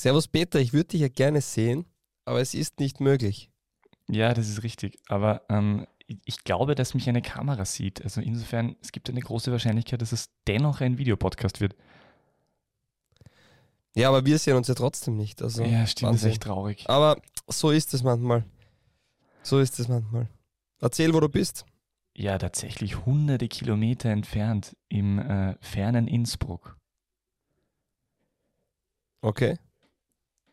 Servus Peter, ich würde dich ja gerne sehen, aber es ist nicht möglich. Ja, das ist richtig. Aber ähm, ich glaube, dass mich eine Kamera sieht. Also insofern, es gibt eine große Wahrscheinlichkeit, dass es dennoch ein Videopodcast wird. Ja, aber wir sehen uns ja trotzdem nicht. Also, ja, stimmt, das ist echt traurig. Aber so ist es manchmal. So ist es manchmal. Erzähl, wo du bist. Ja, tatsächlich hunderte Kilometer entfernt im äh, fernen Innsbruck. Okay.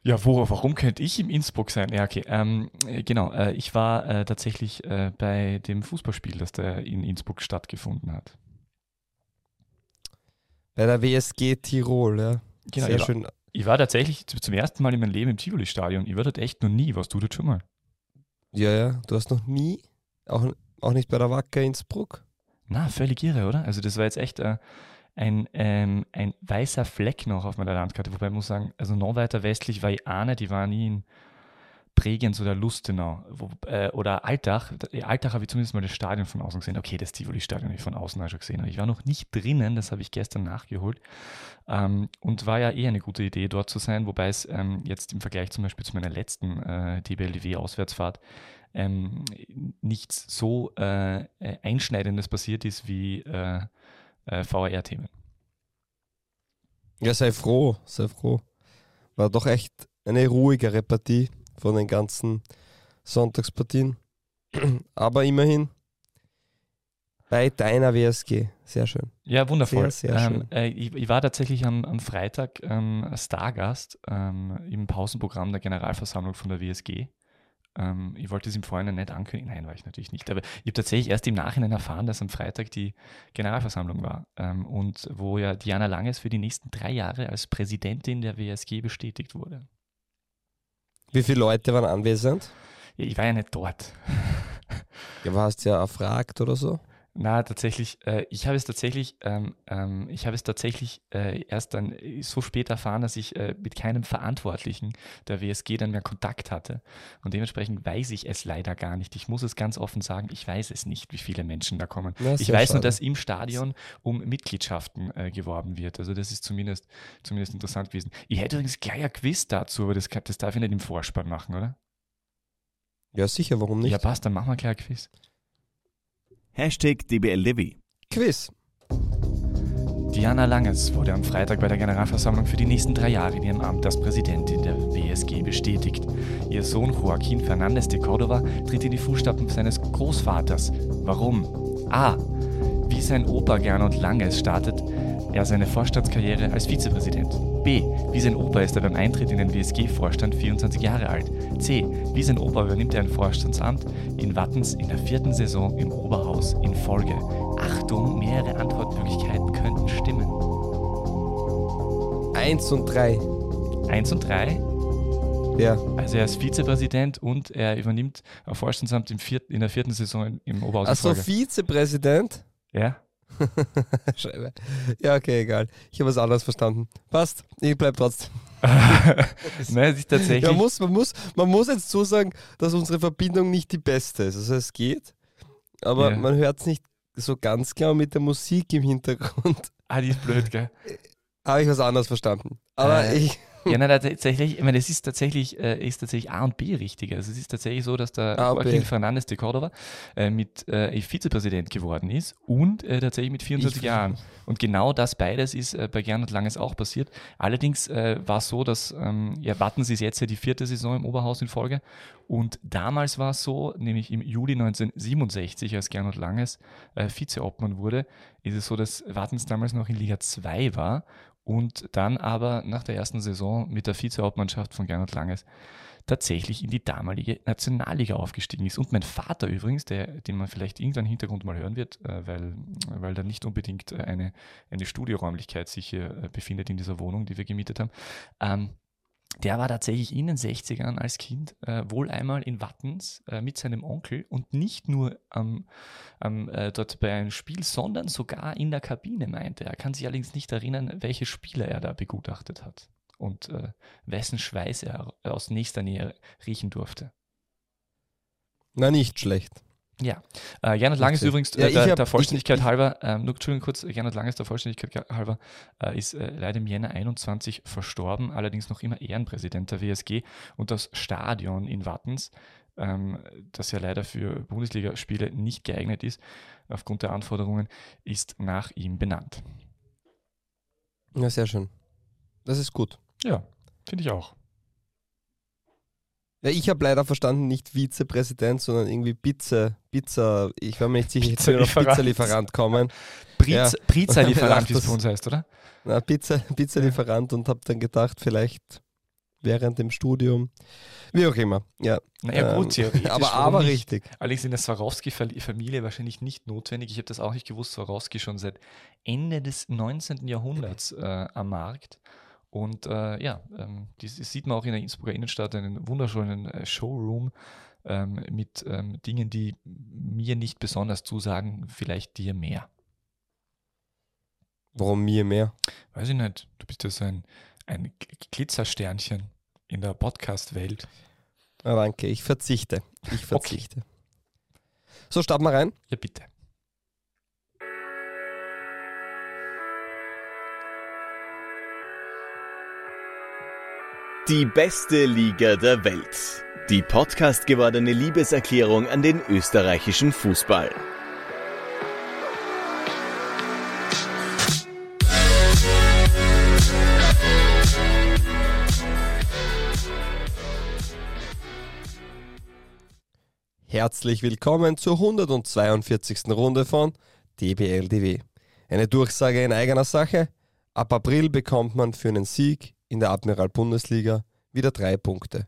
Ja, wo, warum könnte ich im Innsbruck sein? Ja, okay. Ähm, äh, genau, äh, ich war äh, tatsächlich äh, bei dem Fußballspiel, das da in Innsbruck stattgefunden hat. Bei der WSG Tirol, ja. Genau, Sehr ich schön. War, ich war tatsächlich zum ersten Mal in meinem Leben im Tivoli-Stadion. Ich war dort echt noch nie. Warst du dort schon mal? Ja, ja. Du hast noch nie, auch, auch nicht bei der Wacker Innsbruck? Na, völlig irre, oder? Also das war jetzt echt äh, ein, ähm, ein weißer Fleck noch auf meiner Landkarte. Wobei ich muss sagen, also noch weiter westlich war ich ahne, die war nie in Bregenz oder Lustenau wo, äh, oder Altach. Altach habe ich zumindest mal das Stadion von außen gesehen. Okay, das Tivoli-Stadion habe ich von außen auch schon gesehen. Aber ich war noch nicht drinnen, das habe ich gestern nachgeholt. Ähm, und war ja eh eine gute Idee, dort zu sein, wobei es ähm, jetzt im Vergleich zum Beispiel zu meiner letzten äh, DBLDW-Auswärtsfahrt ähm, nichts so äh, Einschneidendes passiert ist wie äh, VR-Themen. Ja, sei froh, sei froh. War doch echt eine ruhigere Partie von den ganzen Sonntagspartien. Aber immerhin bei deiner WSG. Sehr schön. Ja, wundervoll. Sehr, sehr schön. Ähm, äh, ich, ich, war tatsächlich am, am Freitag ähm, Stargast ähm, im Pausenprogramm der Generalversammlung von der WSG. Ähm, ich wollte es im Vorhinein nicht ankündigen. Nein, war ich natürlich nicht. Aber ich habe tatsächlich erst im Nachhinein erfahren, dass am Freitag die Generalversammlung war ähm, und wo ja Diana Langes für die nächsten drei Jahre als Präsidentin der WSG bestätigt wurde. Wie viele Leute waren anwesend? Ja, ich war ja nicht dort. Ja, warst ja erfragt oder so? Na, tatsächlich, äh, ich habe es tatsächlich, ähm, ähm, ich habe es tatsächlich äh, erst dann äh, so spät erfahren, dass ich äh, mit keinem Verantwortlichen der WSG dann mehr Kontakt hatte. Und dementsprechend weiß ich es leider gar nicht. Ich muss es ganz offen sagen, ich weiß es nicht, wie viele Menschen da kommen. Ja, ich weiß schade. nur, dass im Stadion um Mitgliedschaften äh, geworben wird. Also das ist zumindest, zumindest interessant gewesen. Ich hätte übrigens gleich ein Quiz dazu, aber das, das darf ich nicht im Vorspann machen, oder? Ja, sicher, warum nicht? Ja, passt, dann machen wir gleich ein Quiz. Hashtag DBLDevi. Quiz. Diana Langes wurde am Freitag bei der Generalversammlung für die nächsten drei Jahre in ihrem Amt als Präsidentin der WSG bestätigt. Ihr Sohn Joaquín Fernández de Córdoba tritt in die Fußstapfen seines Großvaters. Warum? A. Wie sein Opa Gernot Langes startet er seine Vorstandskarriere als Vizepräsident. B. Wie sein Opa ist er beim Eintritt in den WSG-Vorstand 24 Jahre alt. C. Wie sein Opa übernimmt er ein Vorstandsamt in Wattens in der vierten Saison im Oberhaus in Folge. Achtung, mehrere Antwortmöglichkeiten könnten stimmen. Eins und drei. Eins und drei? Ja. Also er ist Vizepräsident und er übernimmt ein Vorstandsamt im vierten, in der vierten Saison im Oberhaus. Achso, Vizepräsident? Ja. Scheibe. Ja, okay, egal. Ich habe was anderes verstanden. Passt, ich bleibe trotzdem. Nein, ist tatsächlich. Man muss, man, muss, man muss jetzt so sagen, dass unsere Verbindung nicht die beste ist. Also es geht, aber ja. man hört es nicht so ganz klar mit der Musik im Hintergrund. Ah, die ist blöd, gell? Habe ich was anderes verstanden. Aber äh. ich. Ja, nein, tatsächlich, ich meine, es ist tatsächlich, äh, ist tatsächlich A und B richtig. Also es ist tatsächlich so, dass der Joaquín Fernández de Córdoba äh, mit äh, Vizepräsident geworden ist und äh, tatsächlich mit 24 ich Jahren. Und genau das beides ist äh, bei Gernot Langes auch passiert. Allerdings äh, war es so, dass, ähm, ja, Wattens ist jetzt ja die vierte Saison im Oberhaus in Folge. Und damals war es so, nämlich im Juli 1967, als Gernot Langes Vizeobmann wurde, ist es so, dass Wattens damals noch in Liga 2 war und dann aber nach der ersten Saison mit der Vizehauptmannschaft von Gernot Langes tatsächlich in die damalige Nationalliga aufgestiegen ist. Und mein Vater übrigens, der, den man vielleicht irgendeinen Hintergrund mal hören wird, äh, weil, weil da nicht unbedingt eine, eine Studioräumlichkeit sich hier äh, befindet in dieser Wohnung, die wir gemietet haben, ähm, der war tatsächlich in den 60ern als Kind äh, wohl einmal in Wattens äh, mit seinem Onkel und nicht nur ähm, ähm, äh, dort bei einem Spiel, sondern sogar in der Kabine, meinte er. kann sich allerdings nicht erinnern, welche Spieler er da begutachtet hat und äh, wessen Schweiß er aus nächster Nähe riechen durfte. Na, nicht schlecht. Ja, äh, Gernot Lang ist übrigens äh, ja, der, hab, der, Vollständigkeit ich, halber, ähm, nur Entschuldigung kurz, Gernot Lang ist der Vollständigkeit halber, äh, ist äh, leider im Jänner 21 verstorben, allerdings noch immer Ehrenpräsident der WSG und das Stadion in Wattens, ähm, das ja leider für Bundesligaspiele nicht geeignet ist, aufgrund der Anforderungen, ist nach ihm benannt. Ja, sehr schön. Das ist gut. Ja, finde ich auch. Ja, ich habe leider verstanden, nicht Vizepräsident, sondern irgendwie Pizza, Pizza, ich war mir nicht sicher, jetzt auf Pizzalieferant kommen. Pizza-Lieferant, wie es bei uns heißt, oder? Na, Pizza, Pizzalieferant und habe dann gedacht, vielleicht während dem Studium, wie auch immer. Ja, naja, gut, ähm, theoretisch. aber aber nicht? richtig. Allerdings in der Swarovski-Familie wahrscheinlich nicht notwendig. Ich habe das auch nicht gewusst, Swarovski schon seit Ende des 19. Jahrhunderts äh, am Markt. Und äh, ja, ähm, das sieht man auch in der Innsbrucker Innenstadt, einen wunderschönen äh, Showroom ähm, mit ähm, Dingen, die mir nicht besonders zusagen, vielleicht dir mehr. Warum mir mehr? Weiß ich nicht. Du bist ja so ein, ein Glitzersternchen in der Podcast-Welt. Ah, danke, ich verzichte. Ich verzichte. Okay. So, starten wir rein. Ja, bitte. Die beste Liga der Welt. Die Podcast gewordene Liebeserklärung an den österreichischen Fußball. Herzlich willkommen zur 142. Runde von DBLDW. Eine Durchsage in eigener Sache. Ab April bekommt man für einen Sieg in der Admiral Bundesliga wieder drei Punkte.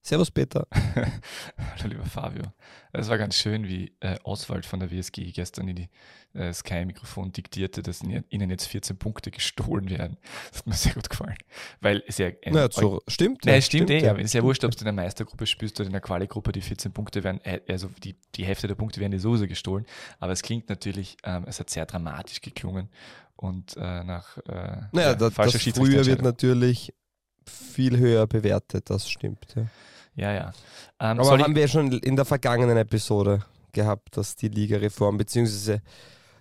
Servus Peter. Hallo lieber Fabio. Es war ganz schön, wie äh, Oswald von der WSG gestern in die äh, Sky-Mikrofon diktierte, dass ihnen jetzt 14 Punkte gestohlen werden. Das hat mir sehr gut gefallen. Weil es ja. Äh, naja, so, stimmt. Nein, ja, stimmt, stimmt eh. Ja. Es ist ja wurscht, ob du in der Meistergruppe spielst oder in der Quali-Gruppe, die 14 Punkte werden, äh, also die, die Hälfte der Punkte werden dir sowieso gestohlen. Aber es klingt natürlich, ähm, es hat sehr dramatisch geklungen und äh, nach äh, naja, ja, das, das früher wird natürlich viel höher bewertet, das stimmt. Ja, ja. ja. Ähm, Aber haben wir schon in der vergangenen Episode gehabt, dass die Ligareform bzw.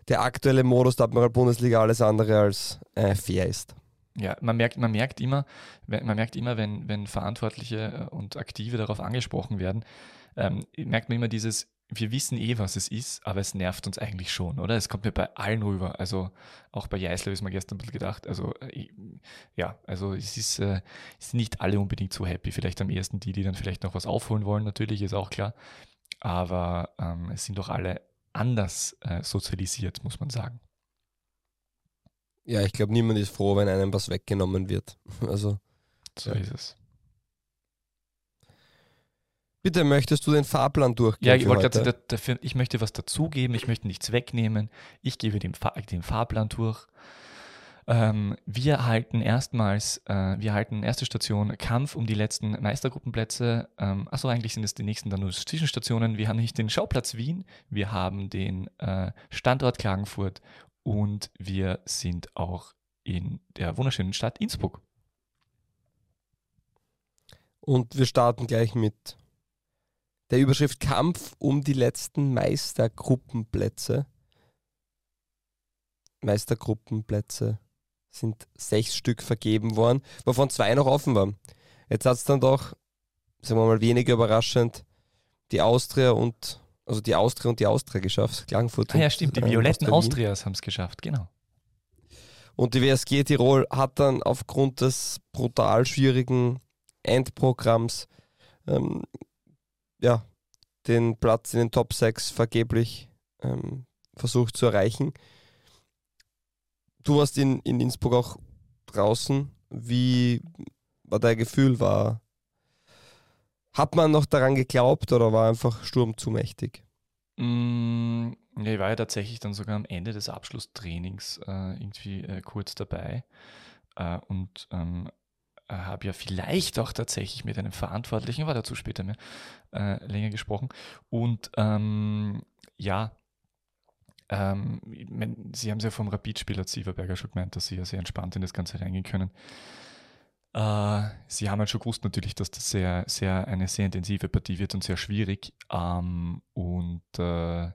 der aktuelle Modus der Admiral Bundesliga alles andere als äh, fair ist. Ja, man merkt, man merkt immer, man merkt immer, wenn, wenn Verantwortliche und Aktive darauf angesprochen werden, ähm, merkt man immer dieses, wir wissen eh, was es ist, aber es nervt uns eigentlich schon, oder? Es kommt mir bei allen rüber. Also auch bei Jeißler ist mir gestern ein bisschen gedacht. Also äh, ja, also es ist, äh, es sind nicht alle unbedingt so happy. Vielleicht am ersten die, die dann vielleicht noch was aufholen wollen, natürlich, ist auch klar. Aber ähm, es sind doch alle anders äh, sozialisiert, muss man sagen. Ja, ich glaube, niemand ist froh, wenn einem was weggenommen wird. Also. So ja. ist es. Bitte möchtest du den Fahrplan durchgehen? Ja, ich, wollte gerade, dafür, ich möchte was dazugeben, ich möchte nichts wegnehmen. Ich gebe den, Fahr den Fahrplan durch. Ähm, wir halten erstmals, äh, wir halten erste Station Kampf um die letzten Meistergruppenplätze. Ähm, achso, eigentlich sind es die nächsten dann nur Zwischenstationen. Wir haben nicht den Schauplatz Wien, wir haben den äh, Standort Klagenfurt und wir sind auch in der wunderschönen Stadt Innsbruck. Und wir starten gleich mit der Überschrift Kampf um die letzten Meistergruppenplätze. Meistergruppenplätze sind sechs Stück vergeben worden, wovon zwei noch offen waren. Jetzt hat es dann doch, sagen wir mal, weniger überraschend, die Austria und also die Austria und die Austria geschafft. Klagenfurt. Ah ja, stimmt, die violetten Austrias haben es geschafft, genau. Und die WSG Tirol hat dann aufgrund des brutal schwierigen Endprogramms ähm, ja, den Platz in den Top 6 vergeblich ähm, versucht zu erreichen. Du warst in, in Innsbruck auch draußen. Wie war dein Gefühl? War, hat man noch daran geglaubt oder war einfach Sturm zu mächtig? Mm, ja, ich war ja tatsächlich dann sogar am Ende des Abschlusstrainings äh, irgendwie äh, kurz dabei. Äh, und ähm, äh, habe ja vielleicht auch tatsächlich mit einem Verantwortlichen, war dazu später mehr, äh, länger gesprochen. Und ähm, ja, ähm, Sie haben es ja vom Rapid-Spieler Sieverberger schon gemeint, dass Sie ja sehr entspannt in das Ganze reingehen können. Äh, sie haben halt schon gewusst natürlich, dass das sehr, sehr, eine sehr intensive Partie wird und sehr schwierig. Ähm, und äh,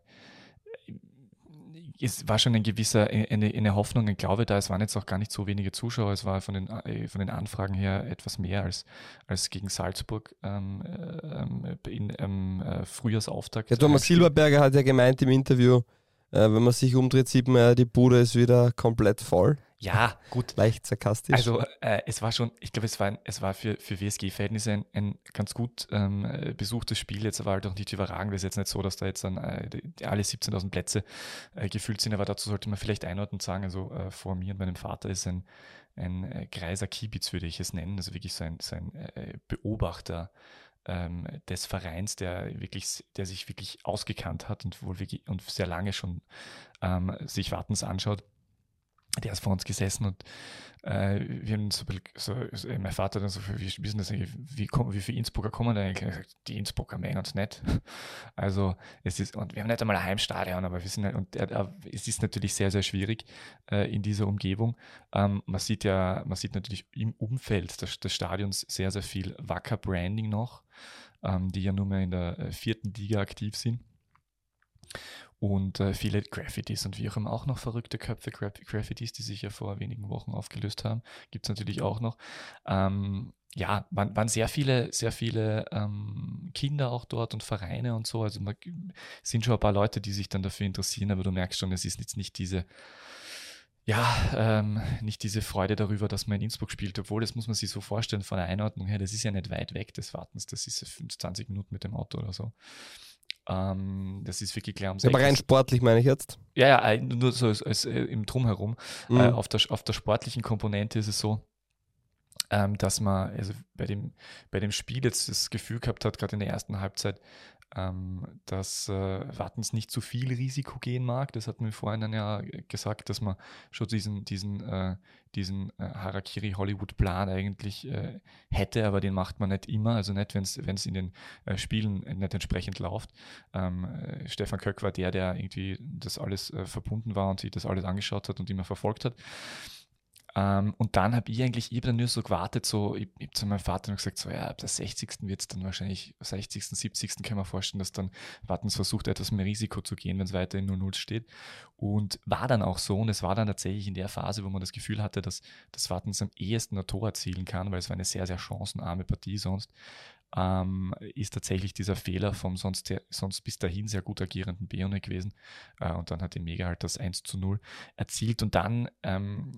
es war schon ein gewisser, eine, eine Hoffnung, ein Glaube da. Es waren jetzt auch gar nicht so wenige Zuschauer. Es war von den, äh, von den Anfragen her etwas mehr als, als gegen Salzburg ähm, ähm, in ähm, Frühjahrsauftakt. Ja, Thomas Silberberger hat ja gemeint im Interview, äh, wenn man sich umdreht, sieht man, die Bude ist wieder komplett voll. Ja, gut. Leicht sarkastisch. Also äh, es war schon, ich glaube, es war, es war für, für WSG-Verhältnisse ein, ein ganz gut ähm, besuchtes Spiel. Jetzt war halt auch nicht überragend. Es ist jetzt nicht so, dass da jetzt dann äh, alle 17.000 Plätze äh, gefüllt sind, aber dazu sollte man vielleicht einordnend sagen, also äh, vor mir und meinem Vater ist ein, ein äh, Greiser Kiebitz, würde ich es nennen, also wirklich so ein, so ein äh, Beobachter ähm, des Vereins, der wirklich, der sich wirklich ausgekannt hat und wohl wirklich und sehr lange schon ähm, sich Wartens anschaut der ist vor uns gesessen und äh, wir haben so, so, so, mein Vater dann so, wie, wie, das wie, wie viele Innsbrucker kommen da eigentlich? Gesagt, die Innsbrucker mengen uns nicht. Also es ist, und wir haben nicht einmal ein Heimstadion, aber wir sind halt, und äh, es ist natürlich sehr, sehr schwierig äh, in dieser Umgebung. Ähm, man sieht ja, man sieht natürlich im Umfeld des, des Stadions sehr, sehr viel Wacker Branding noch, ähm, die ja nur mehr in der äh, vierten Liga aktiv sind und äh, viele Graffitis und wie auch immer auch noch verrückte Köpfe, Graffitis, die sich ja vor wenigen Wochen aufgelöst haben, gibt es natürlich auch noch. Ähm, ja, waren, waren sehr viele, sehr viele ähm, Kinder auch dort und Vereine und so. Also man, sind schon ein paar Leute, die sich dann dafür interessieren, aber du merkst schon, es ist jetzt nicht diese, ja, ähm, nicht diese Freude darüber, dass man in Innsbruck spielt, obwohl das muss man sich so vorstellen von der Einordnung her, das ist ja nicht weit weg des Wartens, das ist 25 Minuten mit dem Auto oder so. Ähm, das ist wirklich klar. Um aber rein sportlich meine ich jetzt. Ja, ja, nur so als, als, äh, im Drumherum. Mhm. Äh, auf, der, auf der sportlichen Komponente ist es so, ähm, dass man also bei, dem, bei dem Spiel jetzt das Gefühl gehabt hat, gerade in der ersten Halbzeit, ähm, dass äh, Wattens nicht zu viel Risiko gehen mag. Das hat mir vorhin dann ja gesagt, dass man schon diesen, diesen, äh, diesen äh, Harakiri-Hollywood-Plan eigentlich äh, hätte, aber den macht man nicht immer, also nicht, wenn es in den äh, Spielen nicht entsprechend läuft. Ähm, äh, Stefan Köck war der, der irgendwie das alles verbunden war und sich das alles angeschaut hat und immer verfolgt hat. Ähm, und dann habe ich eigentlich, ich habe dann nur so gewartet, so, ich, ich habe zu meinem Vater noch gesagt, so, ja, ab der 60. wird es dann wahrscheinlich, 60., 70. kann man vorstellen, dass dann Wattens versucht, etwas mehr Risiko zu gehen, wenn es weiter in 0-0 steht. Und war dann auch so, und es war dann tatsächlich in der Phase, wo man das Gefühl hatte, dass das Wattens am ehesten ein Tor erzielen kann, weil es war eine sehr, sehr chancenarme Partie sonst ähm, ist tatsächlich dieser Fehler vom sonst, sonst bis dahin sehr gut agierenden Beone gewesen. Äh, und dann hat die Mega halt das 1 zu 0 erzielt. Und dann ähm,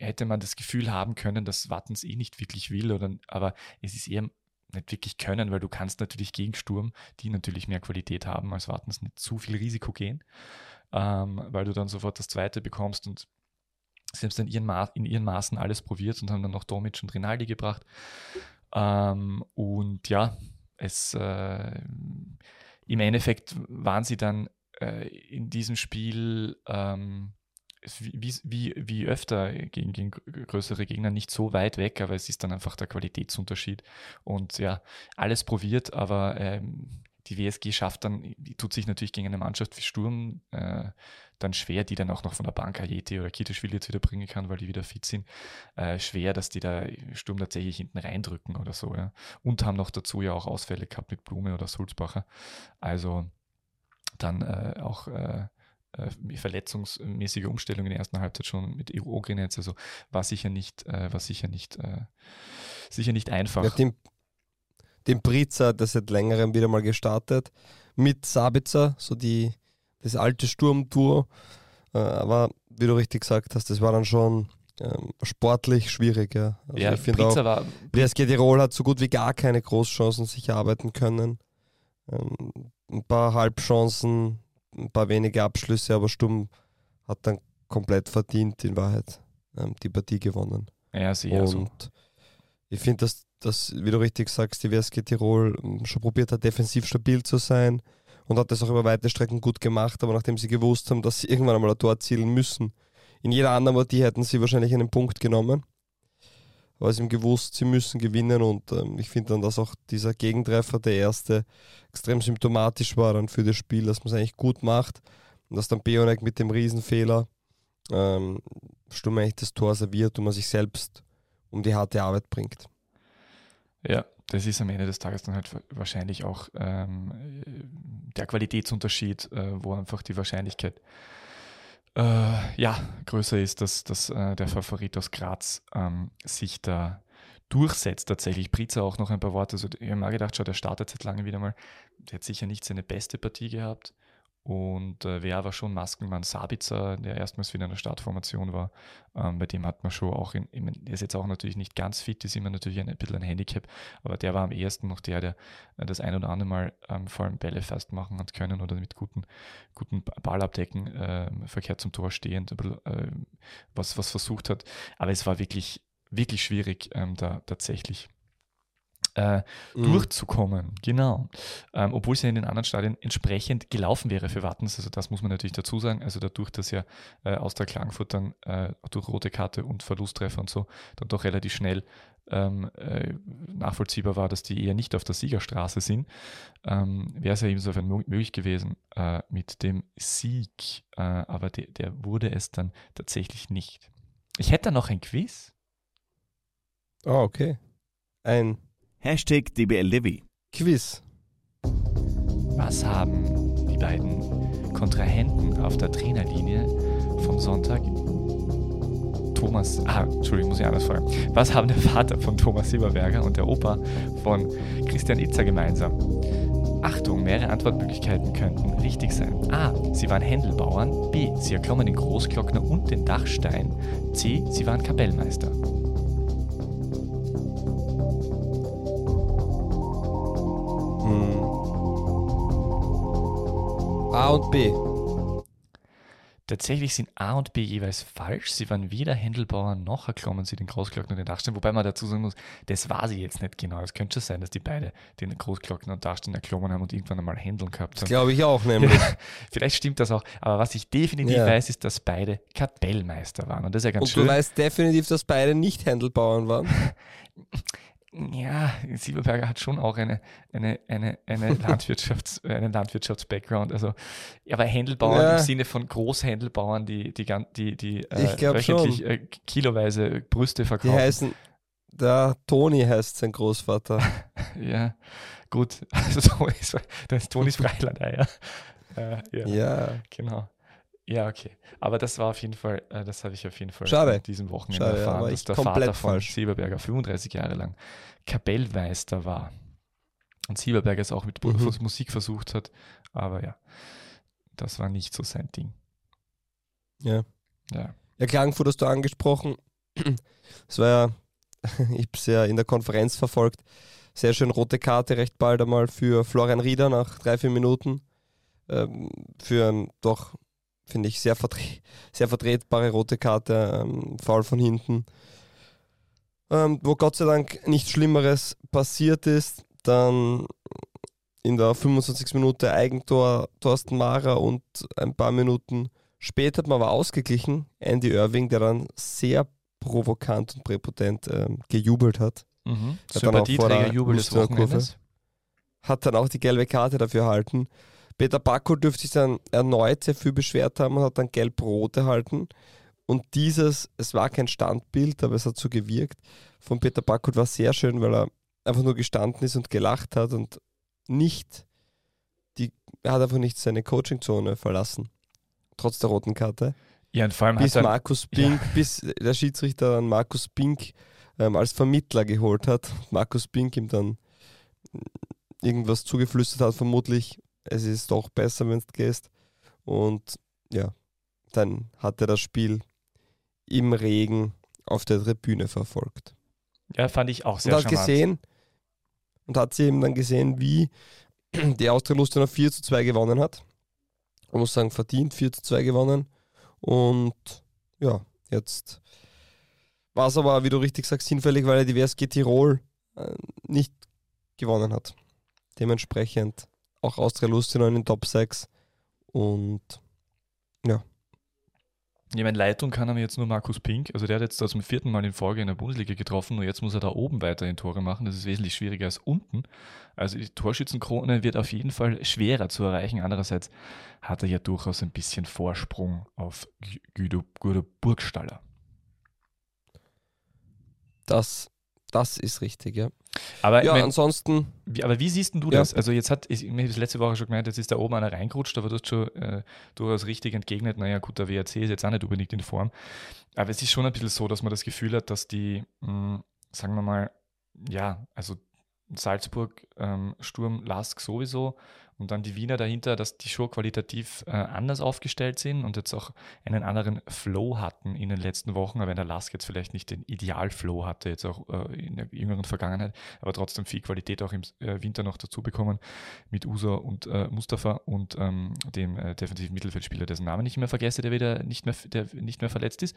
hätte man das Gefühl haben können, dass Wattens eh nicht wirklich will, oder, aber es ist eher nicht wirklich können, weil du kannst natürlich gegen Sturm, die natürlich mehr Qualität haben als Wattens, nicht zu viel Risiko gehen, ähm, weil du dann sofort das zweite bekommst und sie haben es dann in ihren, in ihren Maßen alles probiert und haben dann noch Domic und Rinaldi gebracht. Ähm, und ja, es äh, im Endeffekt waren sie dann äh, in diesem Spiel ähm, wie, wie, wie öfter gegen, gegen größere Gegner nicht so weit weg, aber es ist dann einfach der Qualitätsunterschied. Und ja, alles probiert, aber ähm, die WSG schafft dann, tut sich natürlich gegen eine Mannschaft wie Sturm äh, dann schwer, die dann auch noch von der Bank Ayeti oder Kiteschwili jetzt wieder bringen kann, weil die wieder fit sind, äh, schwer, dass die da Sturm tatsächlich hinten reindrücken oder so. Ja. Und haben noch dazu ja auch Ausfälle gehabt mit Blume oder Sulzbacher. Also dann äh, auch äh, äh verletzungsmäßige Umstellung in der ersten Halbzeit schon mit Ogrinetz, also war sicher nicht, äh, war sicher nicht, sicher nicht einfach. Ja, den, hat das seit längerem wieder mal gestartet mit Sabitzer, so die das alte Sturmtour. Äh, aber wie du richtig gesagt hast, das war dann schon ähm, sportlich schwierig. Ja, also ja ich finde auch, war. PSG Tirol hat so gut wie gar keine Großchancen sich erarbeiten können. Ähm, ein paar Halbchancen, ein paar wenige Abschlüsse, aber Sturm hat dann komplett verdient in Wahrheit ähm, die Partie gewonnen. Ja, sehr Und so. Ich finde, dass, dass, wie du richtig sagst, die WSG Tirol ähm, schon probiert hat, defensiv stabil zu sein und hat das auch über weite Strecken gut gemacht. Aber nachdem sie gewusst haben, dass sie irgendwann einmal ein Tor erzielen müssen, in jeder anderen Partie hätten sie wahrscheinlich einen Punkt genommen. Aber sie haben gewusst, sie müssen gewinnen und ähm, ich finde dann, dass auch dieser Gegentreffer, der erste, extrem symptomatisch war dann für das Spiel, dass man es eigentlich gut macht und dass dann Bionek mit dem Riesenfehler ähm, stumm eigentlich das Tor serviert und man sich selbst um die harte Arbeit bringt. Ja, das ist am Ende des Tages dann halt wahrscheinlich auch ähm, der Qualitätsunterschied, äh, wo einfach die Wahrscheinlichkeit äh, ja, größer ist, dass, dass äh, der Favorit aus Graz ähm, sich da durchsetzt tatsächlich. Priza auch noch ein paar Worte. Also, ich habe mir gedacht, schau, der startet seit langem wieder mal. Der hat sicher nicht seine beste Partie gehabt. Und äh, wer aber schon Maskenmann Sabitzer, der erstmals wieder in der Startformation war, ähm, bei dem hat man schon auch, in, in, der ist jetzt auch natürlich nicht ganz fit, ist immer natürlich ein, ein bisschen ein Handicap, aber der war am ehesten noch der, der äh, das ein oder andere Mal ähm, vor allem Bälle festmachen hat können oder mit guten, guten Ballabdecken äh, verkehrt zum Tor stehend, äh, was, was versucht hat. Aber es war wirklich, wirklich schwierig, ähm, da tatsächlich äh, mhm. durchzukommen. Genau. Ähm, obwohl es ja in den anderen Stadien entsprechend gelaufen wäre für Wattens. Also das muss man natürlich dazu sagen. Also dadurch, dass ja äh, aus der Klagenfurt dann äh, durch rote Karte und Verlusttreffer und so dann doch relativ schnell ähm, äh, nachvollziehbar war, dass die eher nicht auf der Siegerstraße sind, ähm, wäre es ja insofern möglich gewesen äh, mit dem Sieg. Äh, aber de der wurde es dann tatsächlich nicht. Ich hätte noch ein Quiz. Oh, okay. Ein Hashtag DBLDW. Quiz. Was haben die beiden Kontrahenten auf der Trainerlinie vom Sonntag? Thomas, ah, Entschuldigung, muss ich anders fragen. Was haben der Vater von Thomas Silberberger und der Opa von Christian Itzer gemeinsam? Achtung, mehrere Antwortmöglichkeiten könnten richtig sein. A. Sie waren Händelbauern. B. Sie erklommen den Großglockner und den Dachstein. C. Sie waren Kapellmeister. A und B. Tatsächlich sind A und B jeweils falsch. Sie waren weder Händelbauer noch erklommen sie den Großglockner und den Dachstein. Wobei man dazu sagen muss, das war sie jetzt nicht genau. Es könnte schon sein, dass die beide den Großglockner und Dachstein erklommen haben und irgendwann einmal Händeln gehabt haben. Glaube ich auch nämlich. Vielleicht stimmt das auch. Aber was ich definitiv ja. weiß, ist, dass beide Kapellmeister waren. Und das ist ja ganz und schön. Und du weißt definitiv, dass beide nicht Händelbauern waren. ja, Silberberger hat schon auch eine, eine, eine, eine Landwirtschafts-, einen Landwirtschafts-Background. Also, aber Händelbauern ja. im Sinne von Großhändelbauern, die, die, die, die äh, wöchentlich äh, kiloweise Brüste verkaufen. Die heißen, der Toni heißt sein Großvater. ja, gut. Also, so ist, das ist Tonis Freilandeier. Äh, ja, ja, genau. Ja, okay. Aber das war auf jeden Fall, äh, das habe ich auf jeden Fall Schade. in diesem Wochenende Schade, erfahren, ja, dass der Vater von falsch. Silberberger 35 Jahre lang Kapellmeister war. Und Silberberger es auch mit mhm. Musik versucht hat. Aber ja, das war nicht so sein Ding. Ja. Ja, ja Klagenfurt hast du angesprochen. Es war ja, ich habe es ja in der Konferenz verfolgt, sehr schön rote Karte recht bald einmal für Florian Rieder nach drei, vier Minuten. Ähm, für ein doch finde ich, sehr, vertre sehr vertretbare rote Karte, ähm, Foul von hinten. Ähm, wo Gott sei Dank nichts Schlimmeres passiert ist, dann in der 25. Minute Eigentor Thorsten Mara und ein paar Minuten später hat man aber ausgeglichen, Andy Irving, der dann sehr provokant und präpotent ähm, gejubelt hat. Mhm. Sympathieträger-Jubel des Wochenendes. Hat dann auch die gelbe Karte dafür erhalten. Peter Bacco dürfte sich dann erneut sehr viel beschwert haben und hat dann gelb-rot erhalten. Und dieses, es war kein Standbild, aber es hat so gewirkt, von Peter Bacco war sehr schön, weil er einfach nur gestanden ist und gelacht hat und nicht, die, er hat einfach nicht seine Coachingzone verlassen, trotz der roten Karte. Ja, und vor allem bis Markus Bink, ja. bis der Schiedsrichter dann Markus Bink ähm, als Vermittler geholt hat. Markus Bink ihm dann irgendwas zugeflüstert hat, vermutlich es ist doch besser, wenn du gehst. Und ja, dann hat er das Spiel im Regen auf der Tribüne verfolgt. Ja, fand ich auch sehr und hat gesehen Und hat sie eben dann gesehen, wie die Austria Lustenau 4 zu 2 gewonnen hat. Man muss sagen, verdient 4 zu 2 gewonnen. Und ja, jetzt war es aber, wie du richtig sagst, hinfällig, weil er die WSG Tirol äh, nicht gewonnen hat. Dementsprechend auch Austria Lustenau in den Top 6. Und ja. Ja, meine Leitung kann er mir jetzt nur Markus Pink. Also der hat jetzt zum vierten Mal in Folge in der Bundesliga getroffen und jetzt muss er da oben weiterhin Tore machen. Das ist wesentlich schwieriger als unten. Also die Torschützenkrone wird auf jeden Fall schwerer zu erreichen. Andererseits hat er ja durchaus ein bisschen Vorsprung auf Guido, Guido Burgstaller. Das, das ist richtig, ja. Aber ja, wenn, ansonsten. Wie, aber wie siehst du ja. das? Also jetzt hat, ich, ich habe letzte Woche schon gemeint, jetzt ist da oben einer reingerutscht, aber du hast schon äh, durchaus richtig entgegnet, naja gut, der WRC ist jetzt auch nicht unbedingt in Form. Aber es ist schon ein bisschen so, dass man das Gefühl hat, dass die, mh, hm, sagen wir mal, ja, also Salzburg, ähm, Sturm, Lask sowieso und dann die Wiener dahinter, dass die schon qualitativ äh, anders aufgestellt sind und jetzt auch einen anderen Flow hatten in den letzten Wochen, aber wenn der Lask jetzt vielleicht nicht den Idealflow hatte, jetzt auch äh, in der jüngeren Vergangenheit, aber trotzdem viel Qualität auch im äh, Winter noch dazu bekommen mit Uso und äh, Mustafa und ähm, dem äh, defensiven Mittelfeldspieler, dessen Namen ich immer vergesse, der wieder nicht mehr, der nicht mehr verletzt ist.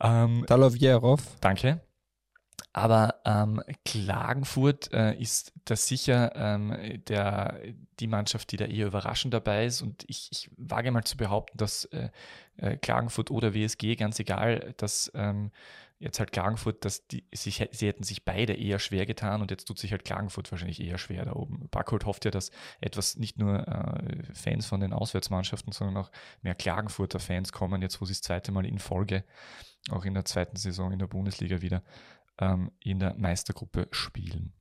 Ähm, Dalovjerov. Danke. Aber ähm, Klagenfurt äh, ist da sicher ähm, der, die Mannschaft, die da eher überraschend dabei ist. Und ich, ich wage mal zu behaupten, dass äh, äh, Klagenfurt oder WSG, ganz egal, dass ähm, jetzt halt Klagenfurt, dass die, sich, sie hätten sich beide eher schwer getan und jetzt tut sich halt Klagenfurt wahrscheinlich eher schwer da oben. Backholt hofft ja, dass etwas nicht nur äh, Fans von den Auswärtsmannschaften, sondern auch mehr Klagenfurter Fans kommen, jetzt wo sie das zweite Mal in Folge, auch in der zweiten Saison in der Bundesliga wieder ähm, in der Meistergruppe spielen.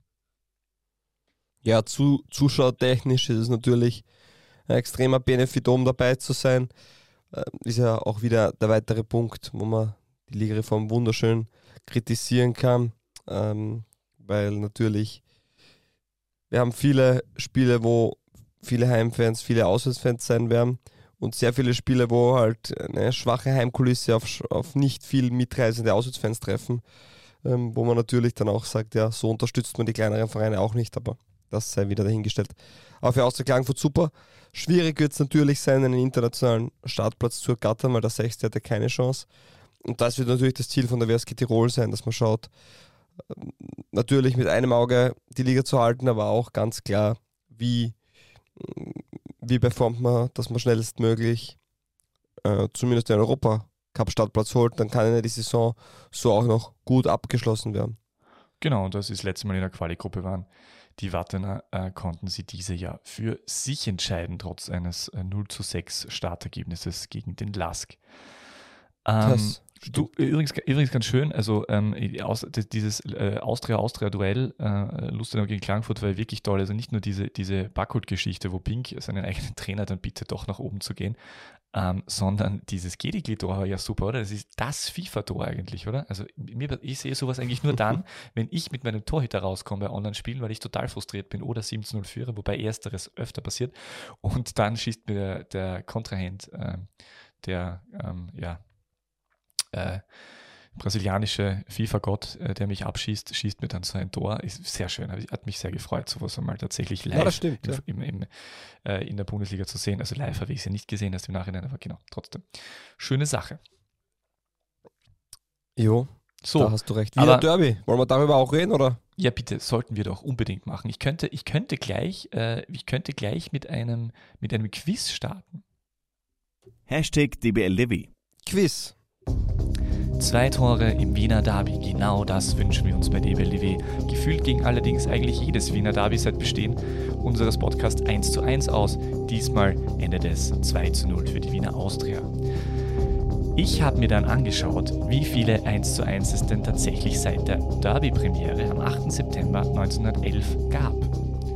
Ja, zu, zuschauertechnisch ist es natürlich ein extremer Benefit, um dabei zu sein. Ähm, ist ja auch wieder der weitere Punkt, wo man die Ligareform wunderschön kritisieren kann, ähm, weil natürlich wir haben viele Spiele, wo viele Heimfans, viele Auswärtsfans sein werden und sehr viele Spiele, wo halt eine schwache Heimkulisse auf, auf nicht viel mitreisende Auswärtsfans treffen ähm, wo man natürlich dann auch sagt, ja, so unterstützt man die kleineren Vereine auch nicht, aber das sei wieder dahingestellt. Aber für Austria Klagenfurt super. Schwierig wird es natürlich sein, einen internationalen Startplatz zu ergattern, weil der Sechste hatte keine Chance. Und das wird natürlich das Ziel von der WSG Tirol sein, dass man schaut, ähm, natürlich mit einem Auge die Liga zu halten, aber auch ganz klar, wie, wie performt man, dass man schnellstmöglich äh, zumindest in Europa Cup-Startplatz holt, dann kann ja die Saison so auch noch gut abgeschlossen werden. Genau, und das ist letztes Mal in der Quali-Gruppe waren. Die Wattener äh, konnten sie diese ja für sich entscheiden, trotz eines äh, 0 zu 6 Startergebnisses gegen den Lask. Ähm, du, übrigens, übrigens ganz schön, also ähm, aus, dieses äh, Austria-Austria-Duell, äh, Lustenau gegen Klagenfurt war wirklich toll. Also nicht nur diese, diese Backholt-Geschichte, wo Pink seinen eigenen Trainer dann bittet, doch nach oben zu gehen, ähm, sondern dieses Gedigli-Tor war ja super, oder? Das ist das FIFA-Tor eigentlich, oder? Also mir, ich sehe sowas eigentlich nur dann, wenn ich mit meinem Torhüter rauskomme bei Online-Spielen, weil ich total frustriert bin oder 17-0 führe, wobei ersteres öfter passiert. Und dann schießt mir der, der Kontrahent, äh, der, ähm, ja, äh, brasilianische FIFA-Gott, äh, der mich abschießt, schießt mir dann so ein Tor. Ist sehr schön. Hat mich sehr gefreut, sowas einmal tatsächlich live ja, stimmt, im, ja. im, im, äh, in der Bundesliga zu sehen. Also live habe ich es ja nicht gesehen, erst im Nachhinein, aber genau, trotzdem. Schöne Sache. Jo, so, da hast du recht. Wieder aber, Derby. Wollen wir darüber auch reden, oder? Ja, bitte, sollten wir doch unbedingt machen. Ich könnte, ich könnte gleich, äh, ich könnte gleich mit einem, mit einem Quiz starten. Hashtag DBLDW. Quiz. Zwei Tore im Wiener Derby, genau das wünschen wir uns bei DBLDW. Gefühlt ging allerdings eigentlich jedes Wiener Derby seit Bestehen unseres Podcasts 1 zu 1 aus. Diesmal endet es 2 zu 0 für die Wiener Austria. Ich habe mir dann angeschaut, wie viele 1 zu 1 es denn tatsächlich seit der Derby-Premiere am 8. September 1911 gab.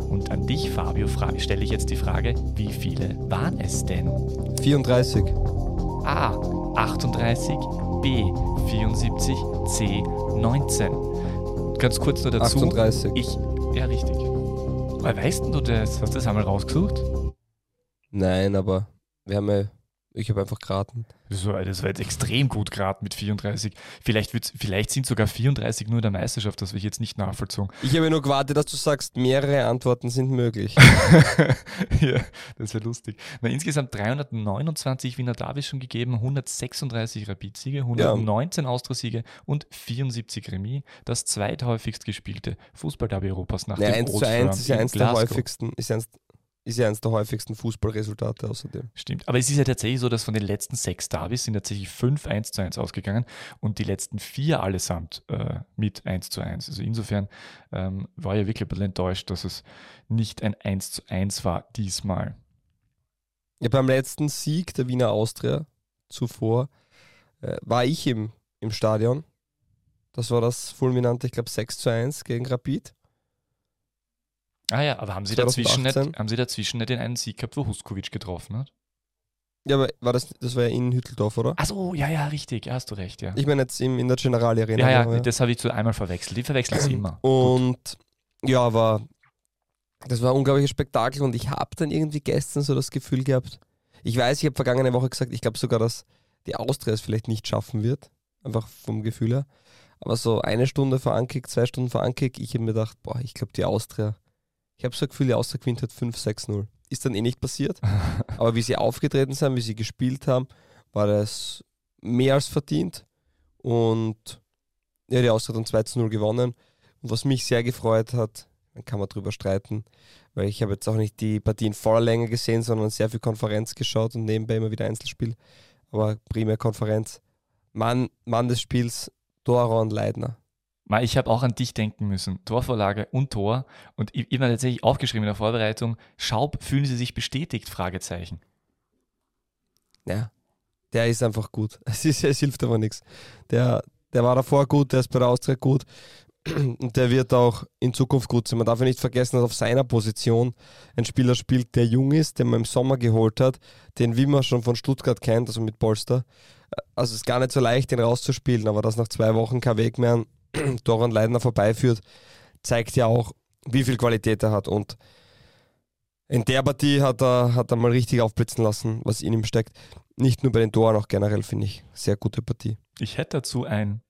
Und an dich, Fabio, stelle ich jetzt die Frage, wie viele waren es denn? 34. A. 38, B 74, C 19. Ganz kurz nur dazu. 38. Ich, ja, richtig. Weißt du das? Hast du das einmal rausgesucht? Nein, aber wir haben ja ich habe einfach geraten. Das war, das war jetzt extrem gut geraten mit 34. Vielleicht, vielleicht sind sogar 34 nur in der Meisterschaft, das will ich jetzt nicht nachvollzogen. Ich habe nur gewartet, dass du sagst, mehrere Antworten sind möglich. ja, das wäre lustig. Na, insgesamt 329 Wiener Davis schon gegeben, 136 Rapid-Siege, 119 ja. Austria-Siege und 74 Remis. Das zweithäufigst gespielte Fußball-Derby Europas nach ja, dem 1 zu 1 ist ja eins der häufigsten, ist eins ist ja eines der häufigsten Fußballresultate außerdem. Stimmt. Aber es ist ja tatsächlich so, dass von den letzten sechs Davis sind tatsächlich fünf 1 zu 1 ausgegangen und die letzten vier allesamt äh, mit 1 zu 1. Also insofern ähm, war ich wirklich ein bisschen enttäuscht, dass es nicht ein 1 zu 1 war diesmal. Ja, beim letzten Sieg der Wiener Austria zuvor äh, war ich im, im Stadion Das war das fulminante, ich glaube, 6 zu 1 gegen Rapid. Ah ja, aber haben Sie, dazwischen nicht, haben Sie dazwischen nicht den einen Sieg gehabt, wo Huskovic getroffen hat? Ja, aber war das, das war ja in Hütteldorf, oder? Achso, ja, ja, richtig, ja, hast du recht, ja. Ich meine jetzt im, in der Generali Arena. Ja, ja, ja. das habe ich zu einmal verwechselt. Die verwechseln es immer. Und Gut. ja, aber das war ein unglaubliches Spektakel und ich habe dann irgendwie gestern so das Gefühl gehabt, ich weiß, ich habe vergangene Woche gesagt, ich glaube sogar, dass die Austria es vielleicht nicht schaffen wird, einfach vom Gefühl her. Aber so eine Stunde vor Ankick, zwei Stunden vor Ankick, ich habe mir gedacht, boah, ich glaube die Austria, ich habe so ein Gefühl, die Austria gewinnt hat 5-6-0 ist dann eh nicht passiert. Aber wie sie aufgetreten sind, wie sie gespielt haben, war das mehr als verdient. Und ja, die Austria hat dann 2 zu 0 gewonnen. Und was mich sehr gefreut hat, dann kann man drüber streiten, weil ich habe jetzt auch nicht die Partie in voller Länge gesehen, sondern sehr viel Konferenz geschaut und nebenbei immer wieder Einzelspiel. Aber primär Konferenz. Mann, Mann des Spiels, Doron Leidner. Ich habe auch an dich denken müssen. Torvorlage und Tor. Und ich, ich habe tatsächlich aufgeschrieben in der Vorbereitung, Schaub, fühlen Sie sich bestätigt? Fragezeichen. Ja, der ist einfach gut. Es, ist, es hilft aber nichts. Der, der war davor gut, der ist bei der Austria gut und der wird auch in Zukunft gut sein. Man darf ja nicht vergessen, dass auf seiner Position ein Spieler spielt, der jung ist, den man im Sommer geholt hat, den Wimmer schon von Stuttgart kennt, also mit Polster. Also es ist gar nicht so leicht, den rauszuspielen, aber dass nach zwei Wochen kein Weg mehr Doran Leidner vorbeiführt, zeigt ja auch, wie viel Qualität er hat. Und in der Partie hat er, hat er mal richtig aufblitzen lassen, was in ihm steckt. Nicht nur bei den Toren, auch generell finde ich. Sehr gute Partie. Ich hätte dazu ein.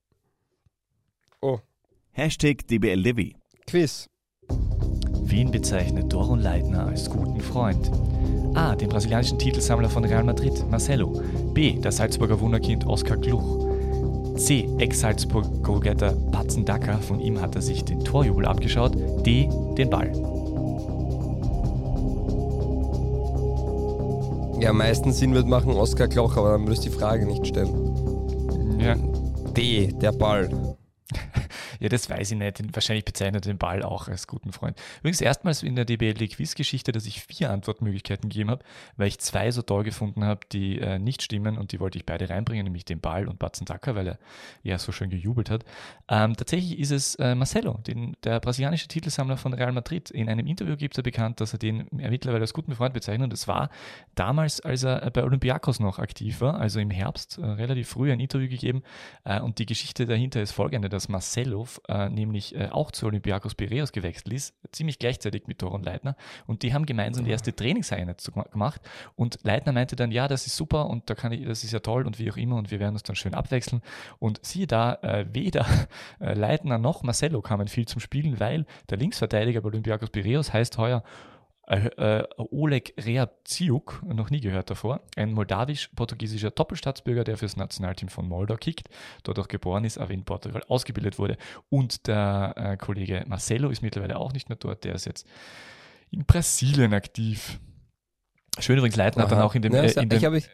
Oh. Hashtag DBLDevi. Quiz. Wien bezeichnet Doron Leitner als guten Freund? A. Den brasilianischen Titelsammler von Real Madrid, Marcelo. B. Das Salzburger Wunderkind Oskar Gluch. C. Ex-Salzburg-Goalgetter Patzen Dacker, von ihm hat er sich den Torjubel abgeschaut. D. Den Ball. Ja, am meisten Sinn wird machen Oskar Kloch, aber dann würdest du die Frage nicht stellen. Ja. D. Der Ball. Ja, das weiß ich nicht. Wahrscheinlich bezeichnet er den Ball auch als guten Freund. Übrigens erstmals in der DBL-Quiz-Geschichte, dass ich vier Antwortmöglichkeiten gegeben habe, weil ich zwei so toll gefunden habe, die äh, nicht stimmen und die wollte ich beide reinbringen, nämlich den Ball und Batzen Dacker, weil er ja so schön gejubelt hat. Ähm, tatsächlich ist es äh, Marcelo, den, der brasilianische Titelsammler von Real Madrid. In einem Interview gibt er bekannt, dass er den mittlerweile als guten Freund bezeichnet und es war damals, als er bei Olympiakos noch aktiv war, also im Herbst, äh, relativ früh ein Interview gegeben äh, und die Geschichte dahinter ist folgende, dass Marcelo äh, nämlich äh, auch zu Olympiakos Piraeus gewechselt ist, ziemlich gleichzeitig mit Doron Leitner. Und die haben gemeinsam die erste Trainingseinheit gemacht. Und Leitner meinte dann, ja, das ist super und da kann ich, das ist ja toll und wie auch immer und wir werden uns dann schön abwechseln. Und siehe da, äh, weder äh, Leitner noch Marcelo kamen viel zum Spielen, weil der Linksverteidiger bei Olympiakos Piraeus heißt heuer äh, äh, Oleg Reabciuk, noch nie gehört davor, ein moldawisch-portugiesischer Doppelstaatsbürger, der fürs Nationalteam von Moldau kickt, dort auch geboren ist, aber in Portugal ausgebildet wurde. Und der äh, Kollege Marcelo ist mittlerweile auch nicht mehr dort, der ist jetzt in Brasilien aktiv. Schön übrigens, Leitner hat dann auch in dem, ja, äh, in dem, ich,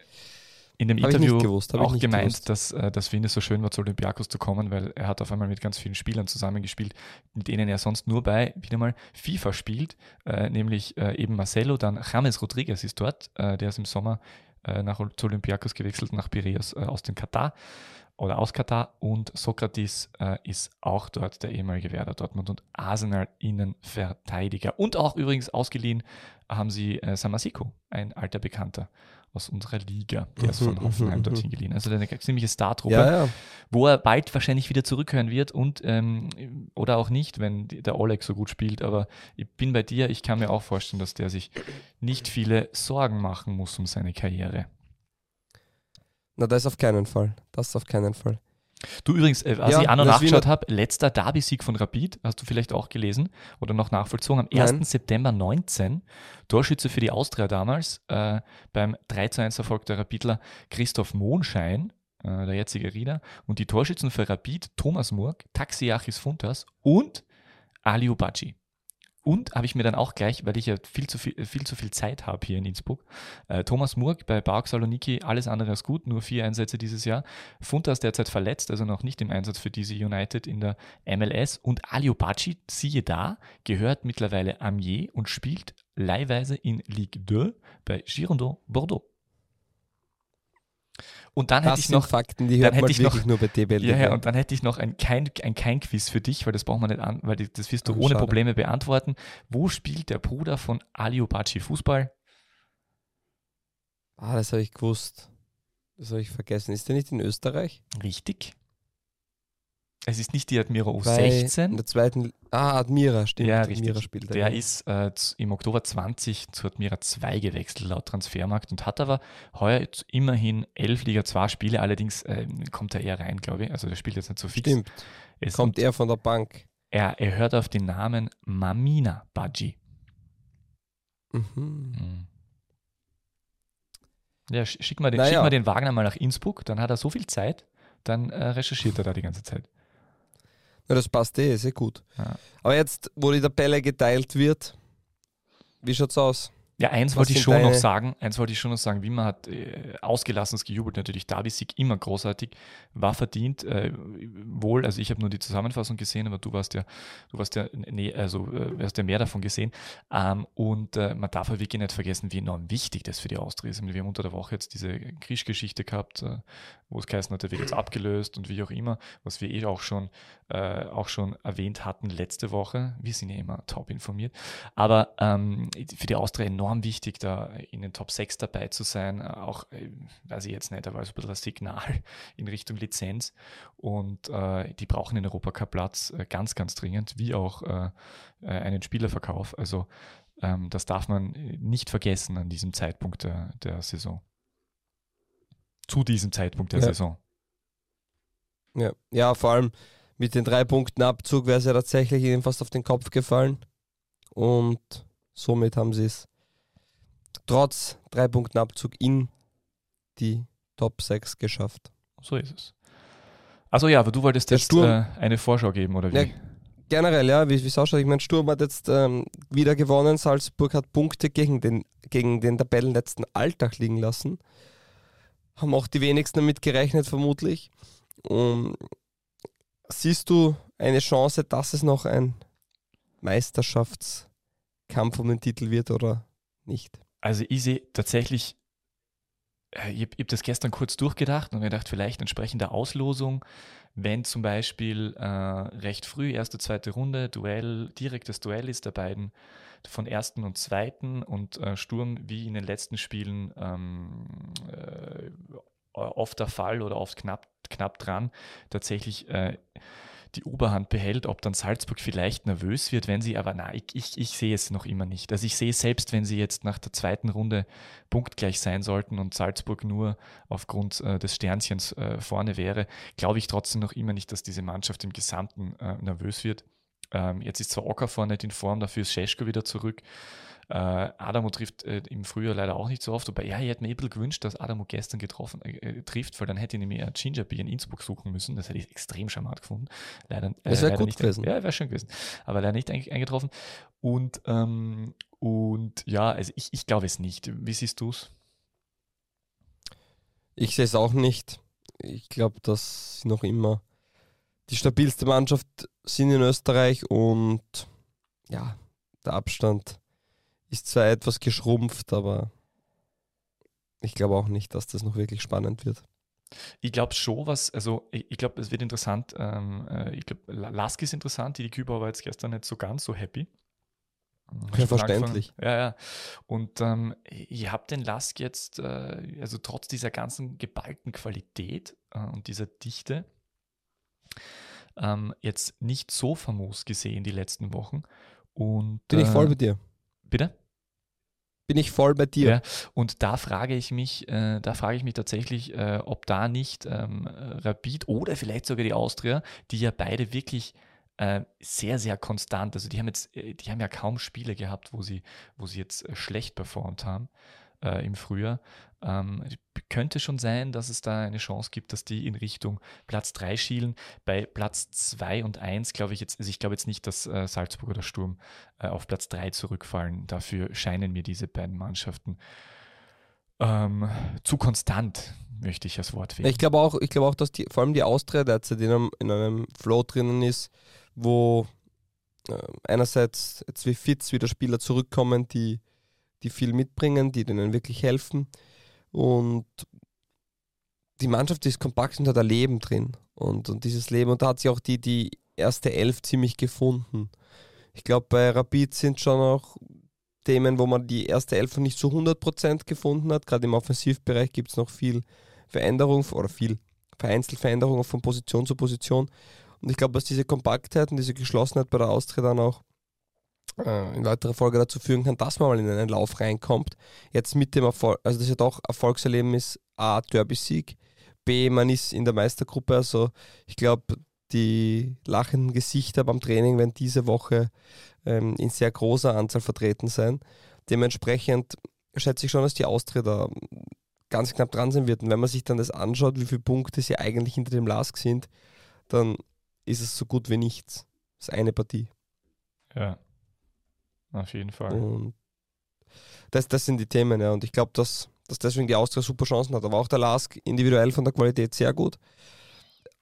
in dem Interview gewusst, auch gemeint, dass, äh, dass ihn es so schön war, zu Olympiakos zu kommen, weil er hat auf einmal mit ganz vielen Spielern zusammengespielt, mit denen er sonst nur bei, wieder mal, FIFA spielt, äh, nämlich äh, eben Marcelo, dann James Rodriguez ist dort, äh, der ist im Sommer äh, nach, zu Olympiakos gewechselt, nach Piraeus äh, aus dem Katar oder aus Katar und Sokrates ist auch dort der ehemalige Werder Dortmund und Arsenal Innenverteidiger. Und auch übrigens ausgeliehen haben sie Samasiko, ein alter Bekannter aus unserer Liga. Der ist von mhm, Hoffenheim mhm, dorthin mhm. geliehen. Also eine ziemliche Startruppe, ja, ja. wo er bald wahrscheinlich wieder zurückhören wird und ähm, oder auch nicht, wenn der Oleg so gut spielt. Aber ich bin bei dir, ich kann mir auch vorstellen, dass der sich nicht viele Sorgen machen muss um seine Karriere. Na, das auf keinen Fall. Das auf keinen Fall. Du übrigens, äh, als ja, ich auch noch nachgeschaut habe, letzter Derby-Sieg von Rapid, hast du vielleicht auch gelesen oder noch nachvollzogen, am 1. Nein. September 19, Torschütze für die Austria damals, äh, beim 3 zu 1 Erfolg der Rapidler Christoph Monschein, äh, der jetzige Rieder, und die Torschützen für Rapid Thomas Murk, Taxiachis Funtas und Ali Ubaci. Und habe ich mir dann auch gleich, weil ich ja viel zu viel, viel, zu viel Zeit habe hier in Innsbruck, äh, Thomas Murk bei Bark Saloniki, alles andere als gut, nur vier Einsätze dieses Jahr. Funta ist derzeit verletzt, also noch nicht im Einsatz für diese United in der MLS. Und Ali Obachi, siehe da, gehört mittlerweile Amiens und spielt leihweise in Ligue 2 bei Girondin Bordeaux. Und dann das hätte ich noch Fakten, die hört man wirklich noch, nur bei DBL. Ja, ja, und dann hätte ich noch ein kein, ein kein Quiz für dich, weil das braucht man nicht an, weil das wirst du oh, ohne schade. Probleme beantworten. Wo spielt der Bruder von Ali Obachi Fußball? Ah, das habe ich gewusst. Das habe ich vergessen. Ist der nicht in Österreich? Richtig. Es ist nicht die Admira U16. In der zweiten. Ah, Admira, stimmt. Ja, richtig. Admira spielt der ja. ist äh, im Oktober 20 zu Admira 2 gewechselt, laut Transfermarkt, und hat aber heuer immerhin elf Liga 2 Spiele. Allerdings äh, kommt er eher rein, glaube ich. Also, der spielt jetzt nicht so fix. Stimmt. Es kommt er von der Bank. Er, er hört auf den Namen Mamina Baji. Mhm. mhm. Ja, schick mal, den, naja. schick mal den Wagner mal nach Innsbruck, dann hat er so viel Zeit, dann äh, recherchiert er da die ganze Zeit. Ja, das passt eh, ist eh gut. Ja. Aber jetzt, wo die Tabelle geteilt wird, wie schaut's aus? Ja, eins wollte ich schon noch sagen, eins wollte ich schon noch sagen, Wimmer hat äh, ausgelassenes gejubelt, natürlich Derby-Sieg immer großartig, war verdient, äh, wohl, also ich habe nur die Zusammenfassung gesehen, aber du warst ja, du warst ja, nee, also äh, hast ja mehr davon gesehen ähm, und äh, man darf ja wirklich nicht vergessen, wie enorm wichtig das für die Austria ist. Wir haben unter der Woche jetzt diese Krischgeschichte gehabt, äh, wo es geheißen hat, der wird jetzt abgelöst und wie auch immer, was wir eh auch schon, äh, auch schon erwähnt hatten letzte Woche, wir sind ja immer top informiert, aber ähm, für die Austria enorm enorm wichtig, da in den Top 6 dabei zu sein. Auch, äh, weiß ich jetzt nicht, aber so ein bisschen das Signal in Richtung Lizenz. Und äh, die brauchen den Europacup-Platz äh, ganz, ganz dringend, wie auch äh, äh, einen Spielerverkauf. Also ähm, das darf man nicht vergessen an diesem Zeitpunkt der, der Saison. Zu diesem Zeitpunkt der ja. Saison. Ja. ja, vor allem mit den drei Punkten Abzug wäre es ja tatsächlich ihnen fast auf den Kopf gefallen. Und somit haben sie es trotz drei Punkten Abzug in die Top 6 geschafft. So ist es. Also ja, aber du wolltest jetzt äh, eine Vorschau geben, oder wie? Ja, generell, ja, wie es ausschaut. Ich meine, Sturm hat jetzt ähm, wieder gewonnen. Salzburg hat Punkte gegen den, gegen den Tabellenletzten Alltag liegen lassen. Haben auch die wenigsten damit gerechnet, vermutlich. Und siehst du eine Chance, dass es noch ein Meisterschaftskampf um den Titel wird oder nicht? Also ich sehe tatsächlich, äh, ich habe hab das gestern kurz durchgedacht und mir gedacht, vielleicht entsprechend der Auslosung, wenn zum Beispiel äh, recht früh, erste, zweite Runde, Duell, direktes Duell ist der beiden von ersten und zweiten und äh, Sturm wie in den letzten Spielen ähm, äh, oft der Fall oder oft knapp, knapp dran, tatsächlich äh, die Oberhand behält, ob dann Salzburg vielleicht nervös wird, wenn sie, aber nein, ich, ich, ich sehe es noch immer nicht. Also ich sehe selbst, wenn sie jetzt nach der zweiten Runde punktgleich sein sollten und Salzburg nur aufgrund äh, des Sternchens äh, vorne wäre, glaube ich trotzdem noch immer nicht, dass diese Mannschaft im Gesamten äh, nervös wird. Ähm, jetzt ist zwar vorne nicht in Form, dafür ist Scheschko wieder zurück. Äh, Adamo trifft äh, im Frühjahr leider auch nicht so oft, aber ja, ich hätte mir bisschen gewünscht, dass Adamo gestern getroffen äh, äh, trifft, weil dann hätte ich nämlich ein Ginger Beer in Innsbruck suchen müssen. Das hätte ich extrem charmant gefunden. Leider, äh, das wäre gut gewesen. Ja, wäre schön gewesen. Aber leider nicht eingetroffen. Und, ähm, und ja, also ich, ich glaube es nicht. Wie siehst du es? Ich sehe es auch nicht. Ich glaube, dass sie noch immer die stabilste Mannschaft sind in Österreich und ja, der Abstand ist zwar etwas geschrumpft, aber ich glaube auch nicht, dass das noch wirklich spannend wird. Ich glaube schon, was, also ich, ich glaube, es wird interessant. Ähm, äh, ich glaube, Lask ist interessant, die, die Küber war jetzt gestern nicht so ganz so happy. Ja, verständlich. Ja, ja. Und ähm, ich habe den Lask jetzt, äh, also trotz dieser ganzen geballten Qualität äh, und dieser Dichte, ähm, jetzt nicht so famos gesehen die letzten Wochen. Und, Bin ich voll äh, bei dir. Bitte? Bin ich voll bei dir. Ja, und da frage ich mich, äh, da frage ich mich tatsächlich, äh, ob da nicht ähm, Rapid oder vielleicht sogar die Austria, die ja beide wirklich äh, sehr, sehr konstant, also die haben jetzt, äh, die haben ja kaum Spiele gehabt, wo sie, wo sie jetzt äh, schlecht performt haben äh, im Frühjahr. Ähm, könnte schon sein, dass es da eine Chance gibt, dass die in Richtung Platz 3 schielen. Bei Platz 2 und 1 glaube ich jetzt, also ich glaube jetzt nicht, dass äh, Salzburg oder Sturm äh, auf Platz 3 zurückfallen. Dafür scheinen mir diese beiden Mannschaften ähm, zu konstant, möchte ich das Wort wählen. Ich glaube auch, ich auch, dass die, vor allem die Austria derzeit in einem, in einem Flow drinnen ist, wo äh, einerseits jetzt wie Fitz wieder Spieler zurückkommen, die die viel mitbringen, die denen wirklich helfen. Und die Mannschaft ist kompakt und hat ein Leben drin. Und, und dieses Leben, und da hat sich auch die, die erste Elf ziemlich gefunden. Ich glaube, bei Rapid sind schon auch Themen, wo man die erste Elf nicht zu 100% gefunden hat. Gerade im Offensivbereich gibt es noch viel Veränderung oder viel vereinzelt Veränderungen von Position zu Position. Und ich glaube, dass diese Kompaktheit und diese Geschlossenheit bei der Austria dann auch in weiterer Folge dazu führen kann, dass man mal in einen Lauf reinkommt. Jetzt mit dem Erfolg, also das ja doch Erfolgserleben ist A, Derby-Sieg, B, man ist in der Meistergruppe. Also ich glaube, die lachenden Gesichter beim Training werden diese Woche ähm, in sehr großer Anzahl vertreten sein. Dementsprechend schätze ich schon, dass die Austria ganz knapp dran sein wird. Und wenn man sich dann das anschaut, wie viele Punkte sie eigentlich hinter dem Lask sind, dann ist es so gut wie nichts. Das ist eine Partie. Ja, auf jeden Fall. Und das, das sind die Themen, ja. Und ich glaube, dass, dass deswegen die Austria super Chancen hat. Aber auch der Lask individuell von der Qualität sehr gut.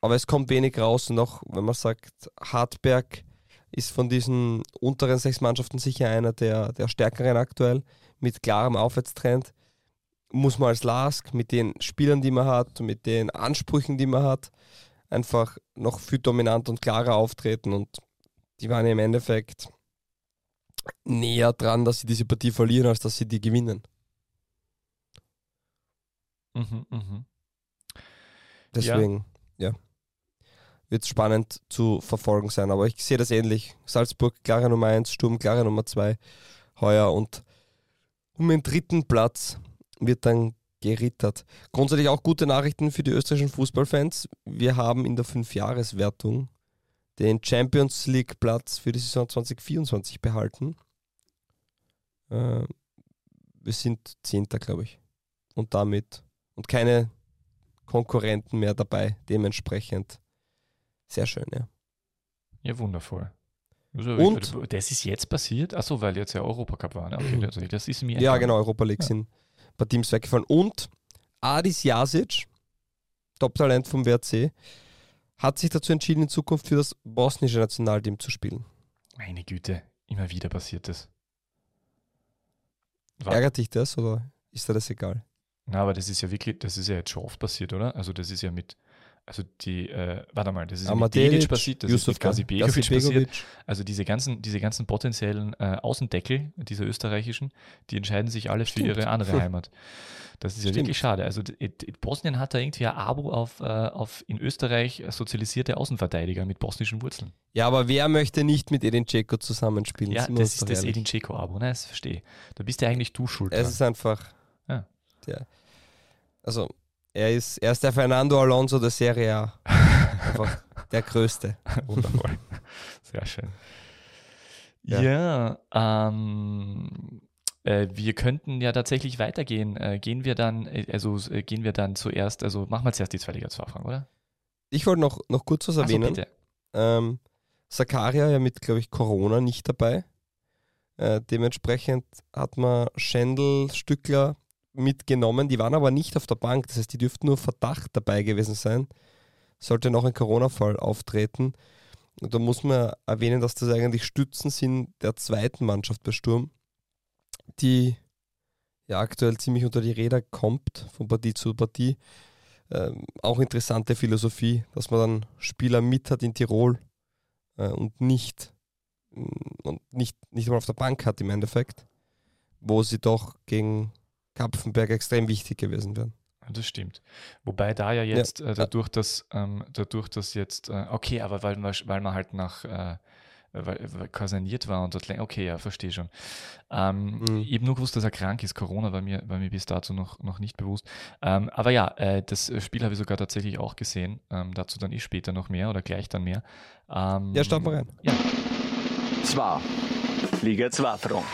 Aber es kommt wenig raus. Und auch, wenn man sagt, Hartberg ist von diesen unteren sechs Mannschaften sicher einer der, der stärkeren aktuell, mit klarem Aufwärtstrend. Muss man als Lask mit den Spielern, die man hat, mit den Ansprüchen, die man hat, einfach noch viel dominanter und klarer auftreten. Und die waren im Endeffekt näher dran, dass sie diese Partie verlieren, als dass sie die gewinnen. Mhm, mh. Deswegen, ja, ja wird es spannend zu verfolgen sein. Aber ich sehe das ähnlich. Salzburg klare Nummer 1, Sturm klare Nummer 2 heuer und um den dritten Platz wird dann gerittert. Grundsätzlich auch gute Nachrichten für die österreichischen Fußballfans. Wir haben in der Fünfjahreswertung den Champions League Platz für die Saison 2024 behalten. Äh, wir sind Zehnter, glaube ich. Und damit, und keine Konkurrenten mehr dabei, dementsprechend sehr schön, ja. Ja, wundervoll. Also, und das ist jetzt passiert? Achso, weil jetzt ja Europacup war. Ne? Okay, also das ist mir. Ja, genau, Europa League ja. sind ein paar Teams weggefallen. Und Adis Jasic, Top-Talent vom WRC, hat sich dazu entschieden, in Zukunft für das bosnische Nationalteam zu spielen. Meine Güte, immer wieder passiert das. War Ärgert dich das oder ist dir das egal? Na, aber das ist ja wirklich, das ist ja jetzt schon oft passiert, oder? Also das ist ja mit also die, äh, warte mal, das ist Amadelic, mit passiert, das Yusuf ist mit Gazi Begovic passiert. Also diese ganzen, diese ganzen potenziellen äh, Außendeckel, diese österreichischen, die entscheiden sich alle Stimmt. für ihre andere Heimat. Das ist ja Stimmt. wirklich schade. Also Bosnien hat da irgendwie ein Abo auf, äh, auf in Österreich sozialisierte Außenverteidiger mit bosnischen Wurzeln. Ja, aber wer möchte nicht mit Edin Dzeko zusammenspielen? Ja, das ist das Edin Dzeko-Abo, ne? Das verstehe. Da bist du eigentlich du schuld. Es ist einfach. Ja. Der, also er ist, er ist der Fernando Alonso der Serie A. Einfach der Größte. Wundervoll. Sehr schön. Ja, ja ähm, äh, wir könnten ja tatsächlich weitergehen. Äh, gehen wir dann, äh, also äh, gehen wir dann zuerst, also machen wir zuerst die zweite Liga-Fragen, oder? Ich wollte noch, noch kurz was erwähnen. So, ähm, Sakaria ja mit, glaube ich, Corona nicht dabei. Äh, dementsprechend hat man Schendl, Stückler, mitgenommen. Die waren aber nicht auf der Bank. Das heißt, die dürften nur Verdacht dabei gewesen sein. Sollte noch ein Corona-Fall auftreten. Und da muss man erwähnen, dass das eigentlich Stützen sind der zweiten Mannschaft bei Sturm, die ja aktuell ziemlich unter die Räder kommt, von Partie zu Partie. Ähm, auch interessante Philosophie, dass man dann Spieler mit hat in Tirol äh, und nicht und nicht, nicht mal auf der Bank hat im Endeffekt, wo sie doch gegen Kapfenberg extrem wichtig gewesen wären. Das stimmt. Wobei da ja jetzt, ja. Äh, dadurch, dass, ähm, dadurch, dass jetzt, äh, okay, aber weil, weil man halt nach, äh, weil, weil kaserniert war und dort, okay, ja, verstehe schon. Ähm, mhm. Eben nur gewusst, dass er krank ist. Corona war mir, war mir bis dato noch, noch nicht bewusst. Ähm, aber ja, äh, das Spiel habe ich sogar tatsächlich auch gesehen. Ähm, dazu dann eh später noch mehr oder gleich dann mehr. Ähm, ja, starten wir rein. Ja. Zwar, Liga 2 Front.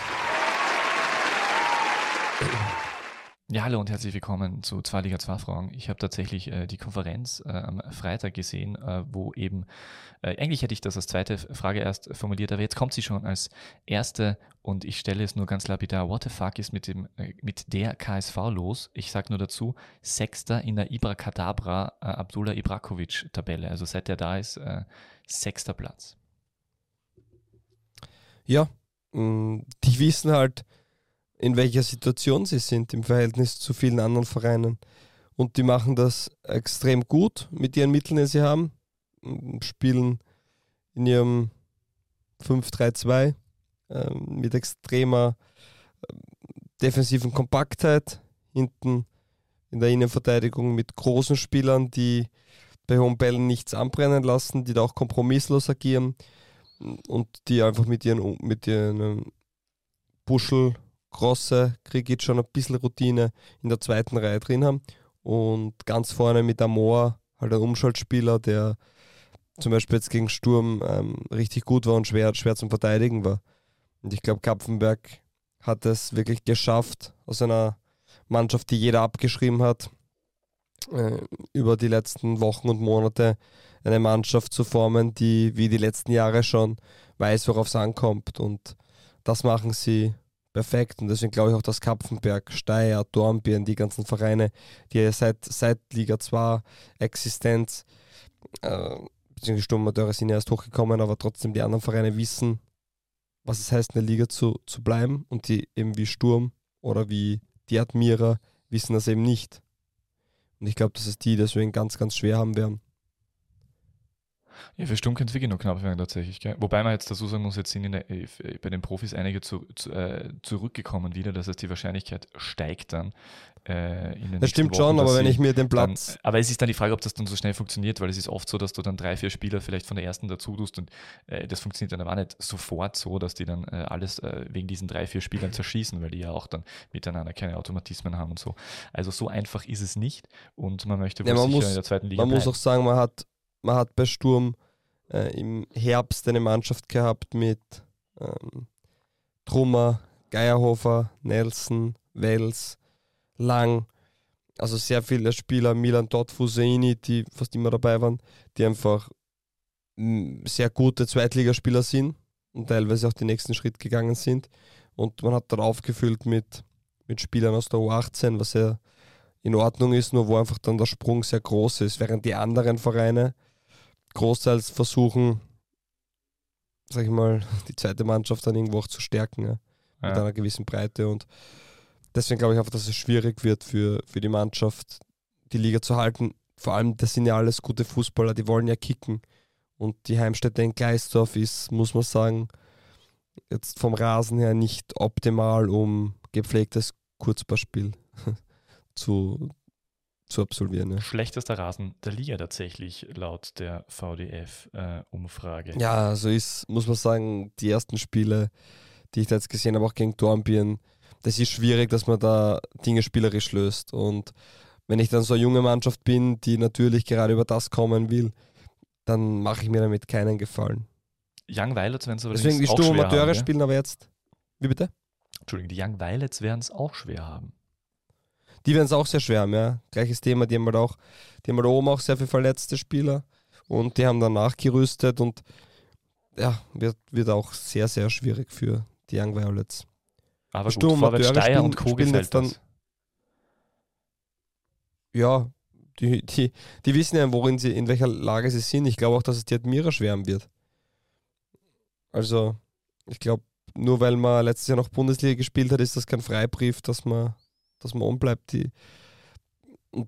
Ja, hallo und herzlich willkommen zu Zwei Liga 2 Fragen. Ich habe tatsächlich äh, die Konferenz äh, am Freitag gesehen, äh, wo eben, äh, eigentlich hätte ich das als zweite Frage erst formuliert, aber jetzt kommt sie schon als erste und ich stelle es nur ganz lapidar. What the fuck ist mit, dem, äh, mit der KSV los? Ich sage nur dazu, Sechster in der Ibra Kadabra äh, Abdullah Ibrakovic Tabelle. Also seit er da ist, sechster Platz. Ja, mh, mm, die wissen halt, in welcher Situation sie sind im Verhältnis zu vielen anderen Vereinen. und die machen das extrem gut mit ihren Mitteln, die sie haben. Spielen in ihrem 5-3-2 äh, mit extremer äh, defensiven Kompaktheit. Hinten in der Innenverteidigung mit großen Spielern, die bei hohen Bällen nichts anbrennen lassen, die da auch kompromisslos agieren und die einfach mit ihren, mit ihren ähm, Buschel, Grosse, Krigic schon ein bisschen Routine in der zweiten Reihe drin haben. Und ganz vorne mit Amor, halt ein Umschaltspieler, der zum Beispiel jetzt gegen Sturm ähm, richtig gut war und schwer, schwer zum Verteidigen war. Und ich glaube, Kapfenberg hat es wirklich geschafft, aus einer Mannschaft, die jeder abgeschrieben hat, äh, über die letzten Wochen und Monate eine Mannschaft zu formen, die wie die letzten Jahre schon weiß, worauf es ankommt. Und das machen sie perfekt. Und deswegen glaube ich auch, dass Kapfenberg, Steyr, Dornbirn, die ganzen Vereine, die seit, seit Liga 2 Existenz, äh, beziehungsweise Sturmamateure sind ja erst hochgekommen, aber trotzdem die anderen Vereine wissen, was es heißt, in der Liga zu, zu bleiben. Und die eben wie Sturm oder wie die Admira wissen das eben nicht. Und ich glaube, dass es die deswegen ganz, ganz schwer haben werden. Ja, für Sturm könnte es wirklich noch knapp werden tatsächlich. Gell? Wobei man jetzt dazu sagen muss, jetzt sind der, bei den Profis einige zu, zu, äh, zurückgekommen wieder. Das heißt, die Wahrscheinlichkeit steigt dann. Äh, in den das stimmt Wochen, schon, aber wenn ich mir den Platz. Dann, aber es ist dann die Frage, ob das dann so schnell funktioniert, weil es ist oft so, dass du dann drei, vier Spieler vielleicht von der ersten dazu tust und äh, das funktioniert dann aber nicht sofort so, dass die dann äh, alles äh, wegen diesen drei, vier Spielern zerschießen, weil die ja auch dann miteinander keine Automatismen haben und so. Also so einfach ist es nicht und man möchte ja, man muss, in der zweiten Liga. Man bleiben. muss auch sagen, man hat, man hat bei Sturm äh, im Herbst eine Mannschaft gehabt mit ähm, Trummer, Geierhofer, Nelson, Wels, Lang, also sehr viele Spieler, Milan Todd, Fuseini, die fast immer dabei waren, die einfach sehr gute Zweitligaspieler sind und teilweise auch den nächsten Schritt gegangen sind. Und man hat dann aufgefüllt mit, mit Spielern aus der U18, was ja in Ordnung ist, nur wo einfach dann der Sprung sehr groß ist, während die anderen Vereine großteils versuchen, sag ich mal, die zweite Mannschaft dann irgendwo auch zu stärken, ja, mit ja. einer gewissen Breite. Und deswegen glaube ich einfach, dass es schwierig wird für, für die Mannschaft, die Liga zu halten. Vor allem, das sind ja alles gute Fußballer, die wollen ja kicken. Und die Heimstätte in Gleisdorf ist, muss man sagen, jetzt vom Rasen her nicht optimal, um gepflegtes Kurzballspiel zu, zu absolvieren. Ja. Schlechtester Rasen der Liga tatsächlich, laut der VDF-Umfrage. Äh, ja, so ist, muss man sagen, die ersten Spiele, die ich da jetzt gesehen habe, auch gegen Dornbirn, das ist schwierig, dass man da Dinge spielerisch löst. Und wenn ich dann so eine junge Mannschaft bin, die natürlich gerade über das kommen will, dann mache ich mir damit keinen Gefallen. Young Violets werden es aber Deswegen die Sturm spielen aber jetzt. Wie bitte? Entschuldigung, die Young Violets werden es auch schwer haben. Die werden es auch sehr schwer haben, ja. Gleiches Thema, die haben halt auch, die haben halt oben auch sehr viele verletzte Spieler und die haben dann nachgerüstet und ja, wird, wird auch sehr, sehr schwierig für die Young Violets. Aber gut, Sturm Vorwärts Steyr und Co. gefällt dann, das. Ja, die, die, die wissen ja, worin sie, in welcher Lage sie sind. Ich glaube auch, dass es die Admira schwärmen wird. Also, ich glaube, nur weil man letztes Jahr noch Bundesliga gespielt hat, ist das kein Freibrief, dass man dass man bleibt. Die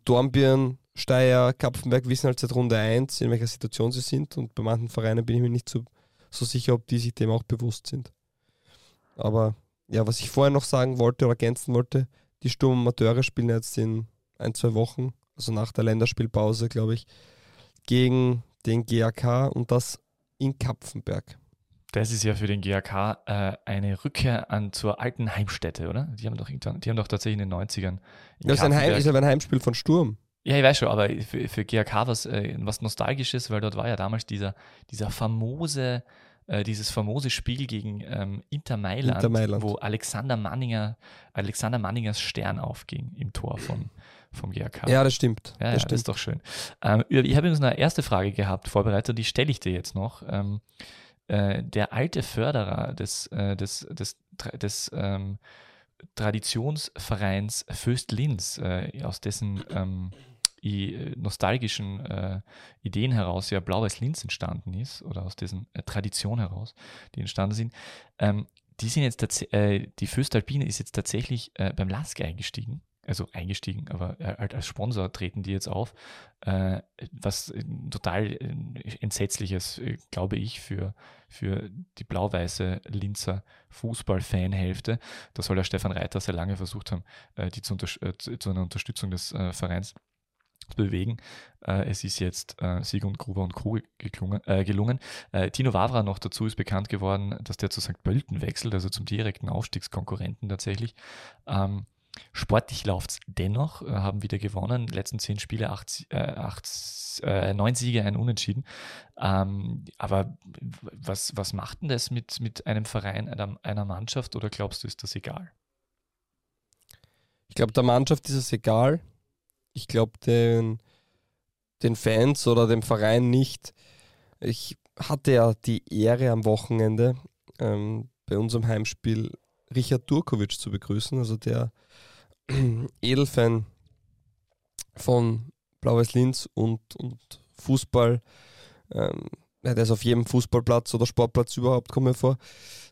Dornbirn, Steyr, Kapfenberg wissen halt seit Runde 1, in welcher Situation sie sind. Und bei manchen Vereinen bin ich mir nicht so, so sicher, ob die sich dem auch bewusst sind. Aber ja, was ich vorher noch sagen wollte oder ergänzen wollte, die Sturm Amateure spielen jetzt in ein, zwei Wochen, also nach der Länderspielpause, glaube ich, gegen den GAK und das in Kapfenberg. Das ist ja für den GAK äh, eine Rückkehr an zur alten Heimstätte, oder? Die haben doch, die haben doch tatsächlich in den 90ern. das ist, ein Heim, ist aber ein Heimspiel von Sturm. Ja, ich weiß schon, aber für, für GAK was, äh, was Nostalgisches, weil dort war ja damals dieser, dieser famose, äh, dieses famose Spiel gegen ähm, Inter, Mailand, Inter, Mailand, wo Alexander Manninger, Alexander Manningers Stern aufging im Tor von, vom GAK. Ja, das stimmt. Ja, das, ja, stimmt. das ist doch schön. Ähm, ich habe übrigens eine erste Frage gehabt, vorbereitet, die stelle ich dir jetzt noch. Ähm, äh, der alte Förderer des, äh, des, des, des ähm, Traditionsvereins Föst Linz, äh, aus dessen ähm, nostalgischen äh, Ideen heraus ja Blau-Weiß Linz entstanden ist, oder aus diesen äh, Tradition heraus, die entstanden sind, ähm, die sind jetzt äh, die Föst Alpine ist jetzt tatsächlich beim Lask eingestiegen also eingestiegen, aber halt als Sponsor treten die jetzt auf, äh, was total äh, entsetzliches, äh, glaube ich, für, für die blau-weiße Linzer Fußballfanhälfte. Da soll der Stefan Reiter sehr lange versucht haben, äh, die zu, zu, einer Unterstützung des äh, Vereins zu bewegen. Äh, es ist jetzt äh, Sigmund Gruber und Co. Geklungen, äh, gelungen. Äh, Tino Wavra noch dazu ist bekannt geworden, dass der zu St. Pölten wechselt, also zum direkten Aufstiegskonkurrenten tatsächlich. Ähm, Sportlich läuft es dennoch, äh, haben wieder gewonnen. Letzten zehn Spiele, acht, äh, acht, äh, neun Siege, ein Unentschieden. Ähm, aber was, was macht denn das mit, mit einem Verein, einer, einer Mannschaft oder glaubst du, ist das egal? Ich glaube, der Mannschaft ist es egal. Ich glaube, den, den Fans oder dem Verein nicht. Ich hatte ja die Ehre am Wochenende ähm, bei unserem Heimspiel Richard Durkovic zu begrüßen, also der Edelfan von Blaues Linz und, und Fußball. Ähm, der ist auf jedem Fußballplatz oder Sportplatz überhaupt, komme vor.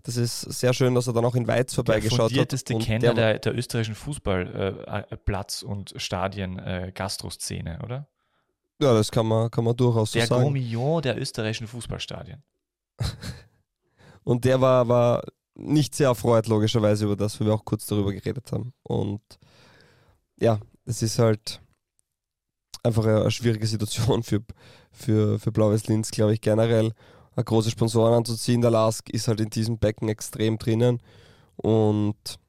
Das ist sehr schön, dass er dann auch in Weiz vorbeigeschaut der hat. Der Kenner der, der, österreichischen Fußballplatz- äh, und Stadien-Gastroszene, äh, oder? Ja, das kann man, kann man durchaus der so sagen. Der Gourmillon der österreichischen Fußballstadien. und der war, war nicht sehr erfreut, logischerweise, über das, weil wir auch kurz darüber geredet haben. Und ja, es ist halt einfach eine, schwierige Situation für, für, für Blaues Linz, glaube ich, generell. Eine große Sponsoren anzuziehen. Der Lask ist halt in diesem Becken extrem drinnen. Und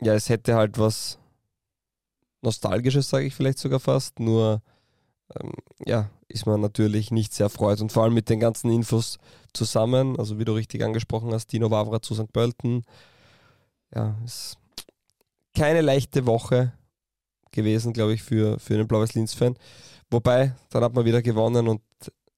ja, es hätte halt was Nostalgisches, sage ich vielleicht sogar fast. Nur ähm, ja, ist man natürlich nicht sehr erfreut. Und vor allem mit den ganzen Infos zusammen, also wie du richtig angesprochen hast, Dino Wavra zu St. Pölten. Ja, ist keine leichte Woche gewesen, glaube ich, für, für einen Blaues Linz-Fan. Wobei, dann hat man wieder gewonnen und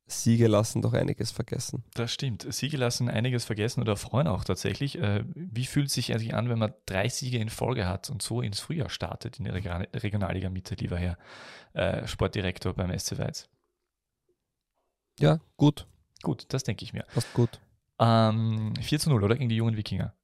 Siege lassen doch einiges vergessen. Das stimmt. Siege lassen einiges vergessen oder freuen auch tatsächlich. Äh, wie fühlt sich eigentlich an, wenn man drei Siege in Folge hat und so ins Frühjahr startet in der Regionalliga Mitte, lieber Herr äh, Sportdirektor beim SC Weiz? Ja, gut. Gut, das denke ich mir. Passt gut. Ähm, 4 zu 0, oder? Gegen die jungen Wikinger.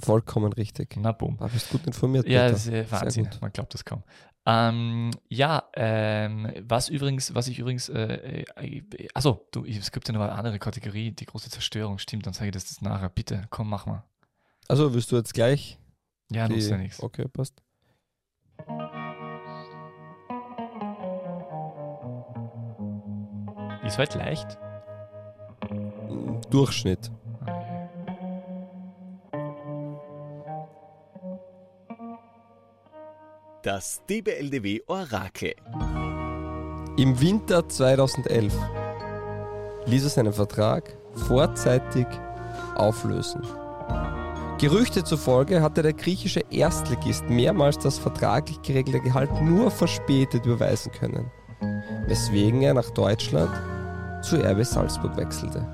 Vollkommen richtig. Na boom. Du bist gut informiert. Ja, das ist Wahnsinn. Man glaubt das kaum. Ähm, ja, ähm, was übrigens, was ich übrigens, äh, äh, achso, du, es gibt ja noch eine andere Kategorie, die große Zerstörung, stimmt, dann sage ich das, das nachher. Bitte, komm, mach mal. Also willst du jetzt gleich? Ja, die, nutzt ja nichts. Okay, passt. Ist halt leicht. Durchschnitt. Das DBLDW Orakel. Im Winter 2011 ließ er seinen Vertrag vorzeitig auflösen. Gerüchte zufolge hatte der griechische Erstligist mehrmals das vertraglich geregelte Gehalt nur verspätet überweisen können, weswegen er nach Deutschland zu RB Salzburg wechselte.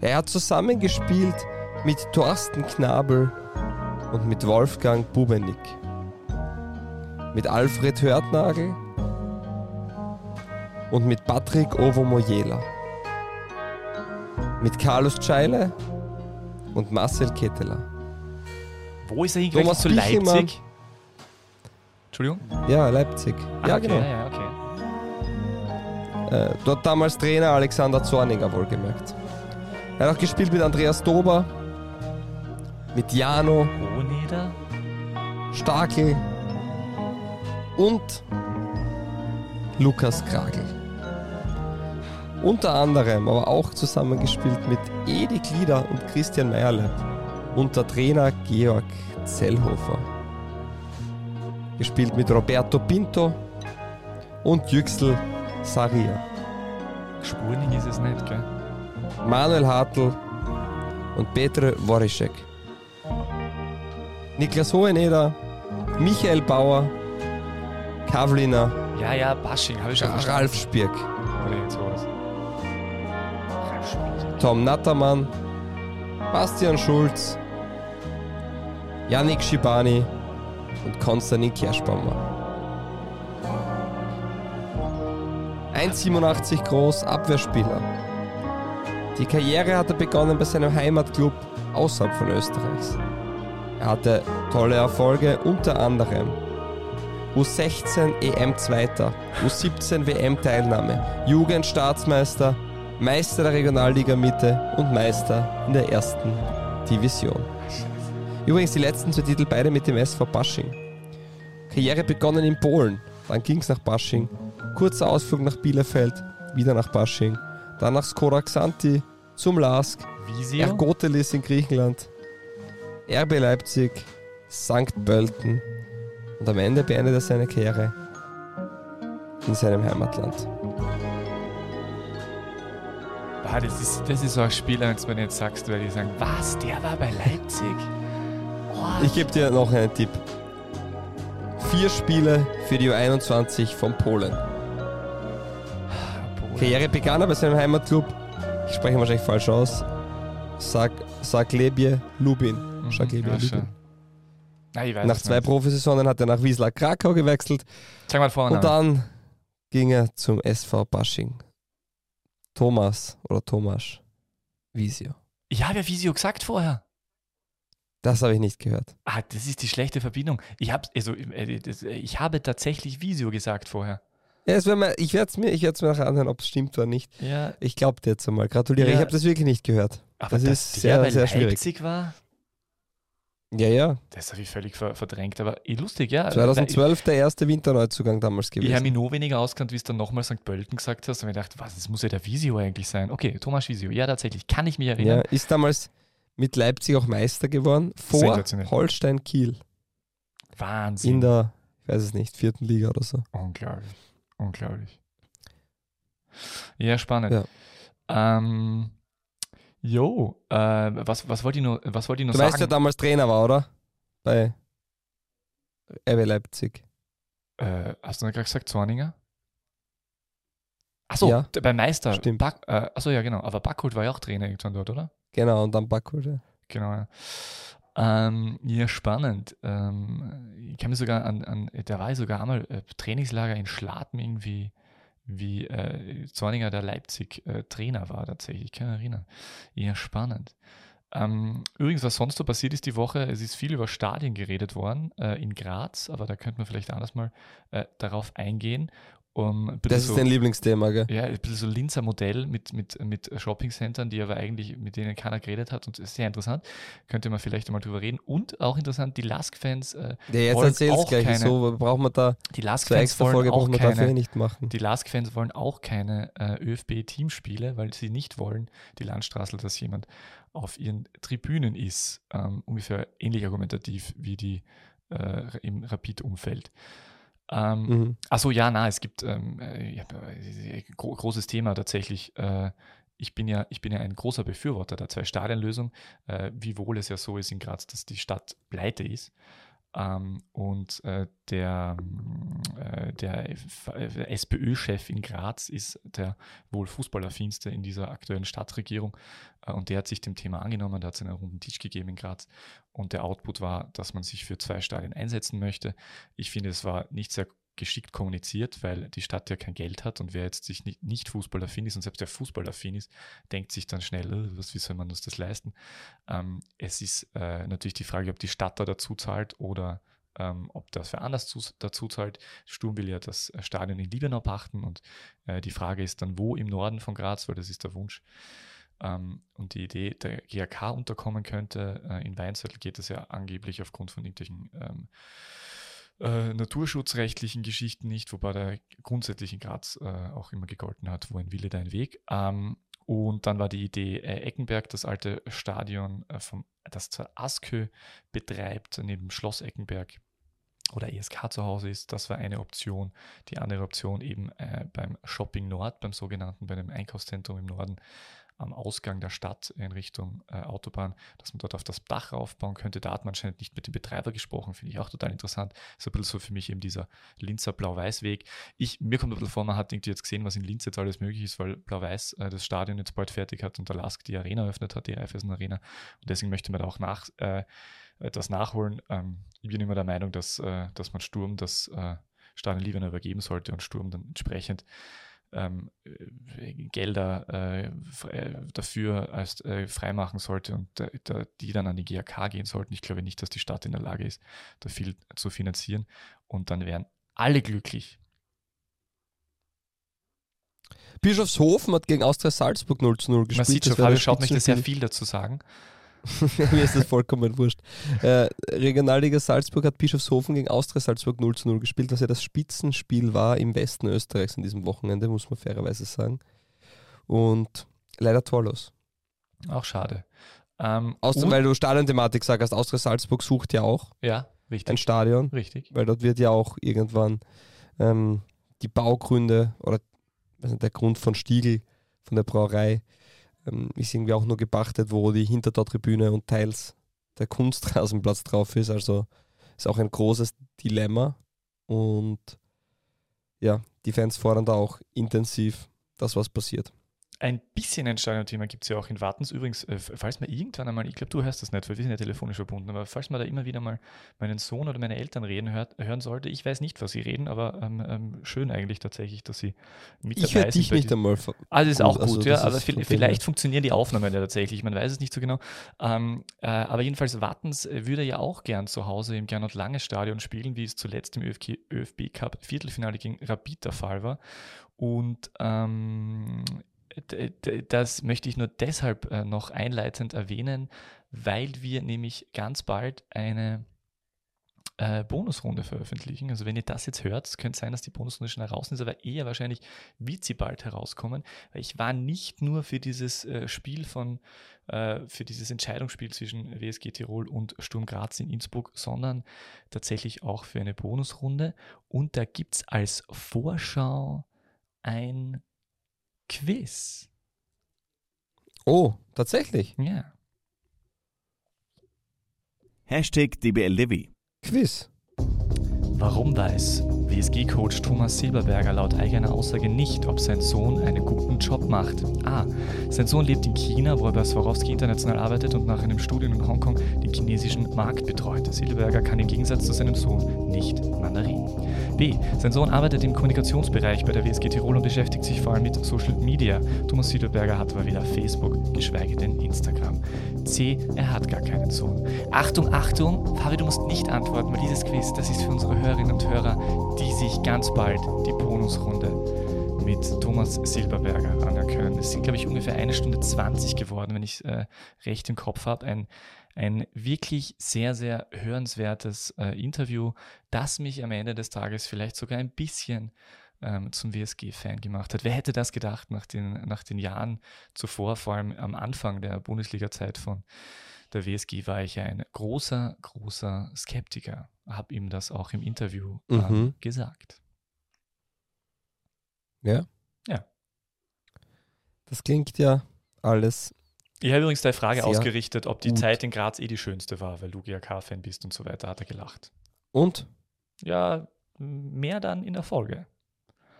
Er hat zusammengespielt mit Thorsten Knabel und mit Wolfgang Bubenik mit Alfred Hörtnagel und mit Patrick Ovomoyela. Mit Carlos Scheile und Marcel Ketteler. Wo ist er hingegangen? Zu Leipzig? Entschuldigung? Ja, Leipzig. Ah, ja, okay, genau. Ja, okay. Äh, dort damals Trainer Alexander Zorniger, wohlgemerkt. Er hat auch gespielt mit Andreas Dober, mit Jano, Stakel, und Lukas Kragel. Unter anderem aber auch zusammengespielt mit Edi Glieder und Christian Meierle unter Trainer Georg Zellhofer. Gespielt mit Roberto Pinto und Yüksel Saria. Spurig ist es nicht, gell? Manuel Hartl und Petre Worischek. Niklas Hoheneder, Michael Bauer Kavliner. Ja, ja, Basching, habe ich schon verstanden. Ralf Spirk. Oder irgend sowas. Ralf Spirk. Tom Nattermann. Bastian Schulz. Yannick Schibani und Konstantin Kerschbaumer. 1,87 groß, Abwehrspieler. Die Karriere hat er begonnen bei seinem Heimatclub außerhalb von Österreichs. Er hatte tolle Erfolge, unter anderem U16 EM Zweiter, U17 WM Teilnahme, Jugendstaatsmeister, Meister der Regionalliga Mitte und Meister in der ersten Division. Übrigens die letzten zwei Titel beide mit dem SV Basching. Karriere begonnen in Polen, dann ging es nach Basching, kurzer Ausflug nach Bielefeld, wieder nach Basching, dann nach Skoda Xanti, zum LASK? Ergotelis in Griechenland, RB Leipzig, St. Pölten und am Ende beendet er seine Karriere in seinem Heimatland. Ah, das, ist, das ist so ein Spieler, wenn du mir jetzt sagst, weil die sagen, was, der war bei Leipzig? Oh. Ich gebe dir noch einen Tipp. Vier Spiele für die U21 von Polen. Polen. Karriere begann er bei seinem Heimatclub, ich spreche wahrscheinlich falsch aus, Sag, Saglebie Lubin. Mhm, Saglebie Lubin. Na, nach zwei Profisaisonen hat er nach Wiesla Krakau gewechselt. Sag mal vorne. Und dann ging er zum SV Basching. Thomas oder Thomas Visio. Ich habe ja Visio gesagt vorher. Das habe ich nicht gehört. Ah, das ist die schlechte Verbindung. Ich, hab, also, äh, ich habe tatsächlich Visio gesagt vorher. Ja, mal, ich werde es mir, ich mir nachher anhören, ob es stimmt oder nicht. Ja. Ich glaube dir jetzt einmal. Gratuliere. Ja. Ich habe das wirklich nicht gehört. Aber das ist sehr, sehr schwierig. Leipzig war? Ja, ja. Das habe ich völlig verdrängt, aber eh lustig, ja. 2012 der erste Winterneuzugang damals gewesen. Ich habe mich nur weniger auskannt, wie es dann nochmal St. Pölten gesagt hast. Und ich dachte, was, das muss ja der Visio eigentlich sein. Okay, Thomas Visio, ja, tatsächlich, kann ich mich erinnern. Ja, ist damals mit Leipzig auch Meister geworden, vor Holstein Kiel. Wahnsinn. In der, ich weiß es nicht, vierten Liga oder so. Unglaublich. Unglaublich. Ja, spannend. Ja. Ähm, Jo, äh, was, was wollte ich noch, was wollte ich noch du sagen? Du weißt, wer damals Trainer war, oder? Bei RB Leipzig. Äh, hast du nicht gerade gesagt, Zorninger? Achso, ja, beim Meister. Stimmt. Back, äh, achso, ja, genau. Aber Backholt war ja auch Trainer irgendwann dort, oder? Genau, und dann Backholt, ja. Genau, ja. Ähm, ja, spannend. Ähm, ich kann mich sogar an, an, da war ich sogar einmal äh, Trainingslager in Schlaten irgendwie wie äh, Zorninger der Leipzig äh, war tatsächlich. Ich kann mich erinnern. Ja, spannend. Ähm, übrigens, was sonst so passiert ist die Woche, es ist viel über Stadien geredet worden äh, in Graz, aber da könnte man vielleicht anders mal äh, darauf eingehen. Um das ist so, dein Lieblingsthema, gell? Ja, ein bisschen so Linzer Modell mit, mit, mit Shoppingcentern, die aber eigentlich, mit denen keiner geredet hat und ist sehr interessant. Könnte man vielleicht einmal drüber reden. Und auch interessant, die Lask-Fans äh, ja, jetzt auch gleich keine, so, braucht man da die Lask-Fans wollen Folge auch keine, nicht machen. Die Lask-Fans wollen auch keine äh, ÖFB-Teamspiele, weil sie nicht wollen, die Landstraßel, dass jemand auf ihren Tribünen ist. Ähm, ungefähr ähnlich argumentativ wie die äh, im Rapid-Umfeld. Ähm, mhm. Achso, ja, na, es gibt ähm, äh, gro großes Thema tatsächlich. Äh, ich bin ja, ich bin ja ein großer Befürworter der Zwei-Stadien-Lösung, äh, wiewohl es ja so ist in Graz, dass die Stadt pleite ist. Ähm, und äh, der, äh, der SPÖ-Chef in Graz ist der wohl fußballerfinste in dieser aktuellen Stadtregierung. Äh, und der hat sich dem Thema angenommen, da hat es einen runden Tisch gegeben in Graz. Und der Output war, dass man sich für zwei Stadien einsetzen möchte. Ich finde, es war nicht sehr geschickt kommuniziert, weil die Stadt ja kein Geld hat und wer jetzt sich nicht, nicht fußballaffin ist und selbst der fußballaffin ist, denkt sich dann schnell, äh, was, wie soll man uns das leisten? Ähm, es ist äh, natürlich die Frage, ob die Stadt da dazu zahlt oder ähm, ob das wer anders zu, dazu zahlt. Sturm will ja das Stadion in Liebenau pachten und äh, die Frage ist dann, wo im Norden von Graz, weil das ist der Wunsch. Ähm, und die Idee, der GAK unterkommen könnte, äh, in Weinzettel geht es ja angeblich aufgrund von irgendwelchen ähm, äh, naturschutzrechtlichen Geschichten nicht, wobei der grundsätzlich in Graz äh, auch immer gegolten hat, wo ein Wille, dein Weg. Ähm, und dann war die Idee äh, Eckenberg, das alte Stadion, äh, vom, das zwar Askö betreibt, neben Schloss Eckenberg oder ESK zu Hause ist. Das war eine Option. Die andere Option eben äh, beim Shopping Nord, beim sogenannten, bei dem Einkaufszentrum im Norden, am Ausgang der Stadt in Richtung äh, Autobahn, dass man dort auf das Dach raufbauen könnte. Da hat man anscheinend nicht mit dem Betreiber gesprochen, finde ich auch total interessant. Ist ein bisschen so für mich eben dieser Linzer Blau-Weiß-Weg. mir kommt ein bisschen vor, man hat irgendwie jetzt gesehen, was in Linz jetzt alles möglich ist, weil Blau-Weiß äh, das Stadion jetzt bald fertig hat und der Lask die Arena eröffnet hat, die Raiffeisen Arena. Und deswegen möchte man da auch nach, äh, etwas nachholen. Ähm, ich bin immer der Meinung, dass, äh, dass man Sturm das äh, Stadion lieber übergeben sollte und Sturm dann entsprechend ähm, äh, Gelder äh, äh, dafür als äh, freimachen sollte und da, da, die dann an die GAK gehen sollten. Ich glaube nicht, dass die Stadt in der Lage ist, da viel zu finanzieren. Und dann wären alle glücklich. Bischofshofen hat gegen Austria Salzburg 0 zu 0 gespielt. Man sieht schon, Fabio schaut möchte sehr viel dazu sagen. Mir ist das vollkommen wurscht. Äh, Regionalliga Salzburg hat Bischofshofen gegen Austria Salzburg 0 zu 0 gespielt, was ja das Spitzenspiel war im Westen Österreichs an diesem Wochenende, muss man fairerweise sagen. Und leider torlos. Auch schade. Ähm, Austria, weil du Stadionthematik sagst, Austria Salzburg sucht ja auch ja, richtig. ein Stadion. Richtig. Weil dort wird ja auch irgendwann ähm, die Baugründe oder der Grund von Stiegel, von der Brauerei, ähm, ist irgendwie auch nur gepachtet, wo die Hintertortribüne und teils der Kunstrasenplatz drauf ist. Also ist auch ein großes Dilemma. Und ja, die Fans fordern da auch intensiv, dass was passiert ein bisschen ein Stadionthema gibt es ja auch in Wartens. Übrigens, äh, falls man irgendwann einmal, ich glaube, du hörst das nicht, weil wir sind ja telefonisch verbunden, aber falls man da immer wieder mal meinen Sohn oder meine Eltern reden hört, hören sollte, ich weiß nicht, was sie reden, aber ähm, ähm, schön eigentlich tatsächlich, dass sie mit ich dabei sind. Ich dich nicht einmal. Also das ist auch gut, also, ja, aber vielleicht, vielleicht funktionieren die Aufnahmen ja tatsächlich, man weiß es nicht so genau. Ähm, äh, aber jedenfalls, Wartens äh, würde ja auch gern zu Hause im Gernot Lange Stadion spielen, wie es zuletzt im ÖFB, ÖFB Cup Viertelfinale gegen Rapid der Fall war. Und ähm, das möchte ich nur deshalb äh, noch einleitend erwähnen, weil wir nämlich ganz bald eine äh, Bonusrunde veröffentlichen. Also wenn ihr das jetzt hört, es könnte sein, dass die Bonusrunde schon heraus ist, aber eher wahrscheinlich wird sie bald herauskommen. Weil ich war nicht nur für dieses äh, Spiel von, für dieses Entscheidungsspiel zwischen WSG Tirol und Sturm Graz in Innsbruck, sondern tatsächlich auch für eine Bonusrunde. Und da gibt es als Vorschau ein Quiz. Oh, tatsächlich? Ja. Hashtag DBLDW. Quiz. Warum weiß WSG-Coach Thomas Silberberger laut eigener Aussage nicht, ob sein Sohn einen guten Job macht? A. Sein Sohn lebt in China, wo er bei Swarovski international arbeitet und nach einem Studium in Hongkong den chinesischen Markt betreut. Silberberger kann im Gegensatz zu seinem Sohn nicht Mandarin. B. Sein Sohn arbeitet im Kommunikationsbereich bei der WSG Tirol und beschäftigt sich vor allem mit Social Media. Thomas Silberberger hat aber weder Facebook, geschweige denn Instagram. C. Er hat gar keinen Sohn. Achtung, Achtung, Fabi, du musst nicht antworten, weil dieses Quiz, das ist für unsere Hörerinnen und Hörer, die sich ganz bald die Bonusrunde mit Thomas Silberberger anhören. Es sind, glaube ich, ungefähr eine Stunde 20 geworden, wenn ich äh, recht im Kopf habe. Ein, ein wirklich sehr, sehr hörenswertes äh, Interview, das mich am Ende des Tages vielleicht sogar ein bisschen ähm, zum WSG-Fan gemacht hat. Wer hätte das gedacht nach den, nach den Jahren zuvor, vor allem am Anfang der Bundesliga-Zeit von der WSG, war ich ein großer, großer Skeptiker. Habe ihm das auch im Interview mhm. gesagt. Ja? Ja. Das klingt ja alles. Ich habe übrigens deine Frage ausgerichtet, ob die gut. Zeit in Graz eh die schönste war, weil du GAK-Fan bist und so weiter, hat er gelacht. Und? Ja, mehr dann in der Folge.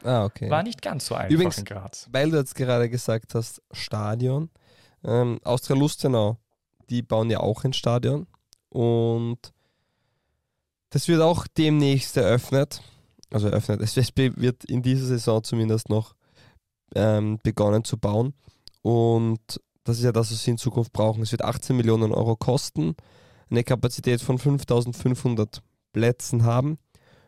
Ah, okay. War nicht ganz so einfach Übrigens, in Graz. Weil du jetzt gerade gesagt hast, Stadion. Ähm, Austria Lustenau, die bauen ja auch ein Stadion. Und das wird auch demnächst eröffnet. Also eröffnet. Es wird in dieser Saison zumindest noch ähm, begonnen zu bauen. Und das ist ja das, was sie in Zukunft brauchen. Es wird 18 Millionen Euro kosten, eine Kapazität von 5500 Plätzen haben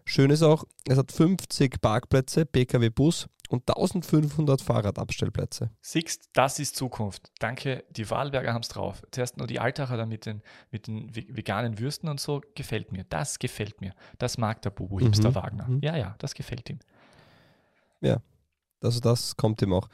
Schön ist auch, es hat 50 Parkplätze, PKW-Bus und 1500 Fahrradabstellplätze. Siehst, das ist Zukunft. Danke, die Wahlberger haben es drauf. Zuerst nur die Altacher da mit den, mit den veganen Würsten und so, gefällt mir. Das gefällt mir. Das mag der Bubu Hipster mhm. Wagner. Mhm. Ja, ja, das gefällt ihm. Ja, also das kommt ihm auch.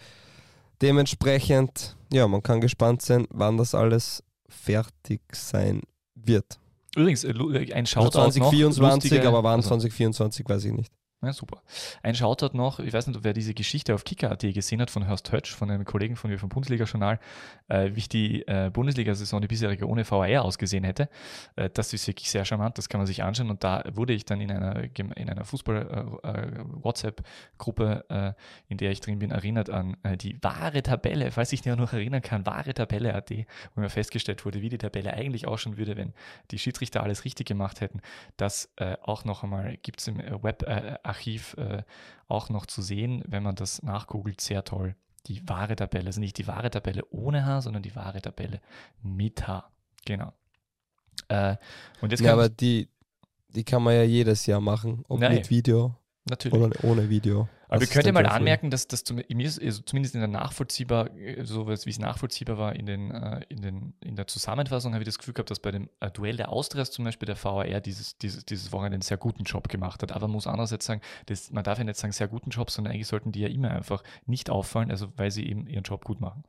Dementsprechend, ja, man kann gespannt sein, wann das alles fertig sein wird. Übrigens, äh, äh, ein Shoutout 2024, noch, aber wann 2024, weiß ich nicht. Ja, super. Ein Shoutout noch, ich weiß nicht, wer diese Geschichte auf Kicker.at gesehen hat von Horst Hötsch, von einem Kollegen von mir vom Bundesliga-Journal, äh, wie die äh, Bundesliga-Saison, die bisherige ohne VAR ausgesehen hätte. Äh, das ist wirklich sehr charmant, das kann man sich anschauen. Und da wurde ich dann in einer, in einer Fußball-WhatsApp-Gruppe, äh, äh, in der ich drin bin, erinnert an äh, die wahre Tabelle, falls ich mich noch erinnern kann, wahre Tabelle.at, wo mir festgestellt wurde, wie die Tabelle eigentlich ausschauen würde, wenn die Schiedsrichter alles richtig gemacht hätten. Das auch noch einmal gibt es im Web Archiv äh, auch noch zu sehen, wenn man das nachgoogelt, sehr toll. Die wahre Tabelle, also nicht die wahre Tabelle ohne H, sondern die wahre Tabelle mit H. Genau. Äh, und jetzt ja, aber die, die kann man ja jedes Jahr machen, ob Nein. mit Video Natürlich. Oder ohne Video. Aber wir können ja mal anmerken, dass das also zumindest in der nachvollziehbar, so wie es nachvollziehbar war, in, den, äh, in, den, in der Zusammenfassung habe ich das Gefühl gehabt, dass bei dem äh, Duell der Austrias zum Beispiel der VAR dieses, dieses, dieses Wochenende einen sehr guten Job gemacht hat. Aber man muss andererseits sagen, das, man darf ja nicht sagen sehr guten Job, sondern eigentlich sollten die ja immer einfach nicht auffallen, also weil sie eben ihren Job gut machen.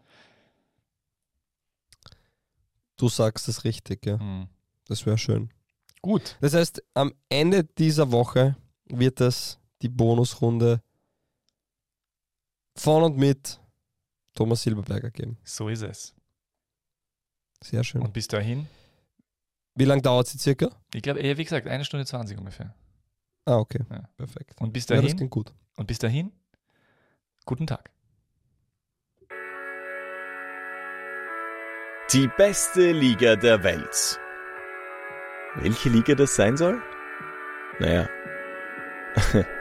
Du sagst es richtig, ja. Hm. Das wäre schön. Gut. Das heißt, am Ende dieser Woche wird es die Bonusrunde von und mit Thomas Silberberger geben. So ist es. Sehr schön. Und bis dahin? Wie lange dauert sie circa? Ich glaube, wie gesagt, eine Stunde 20 ungefähr. Ah, okay. Ja. Perfekt. Und bis dahin? Ja, das klingt gut. Und bis dahin, guten Tag. Die beste Liga der Welt. Welche Liga das sein soll? Naja,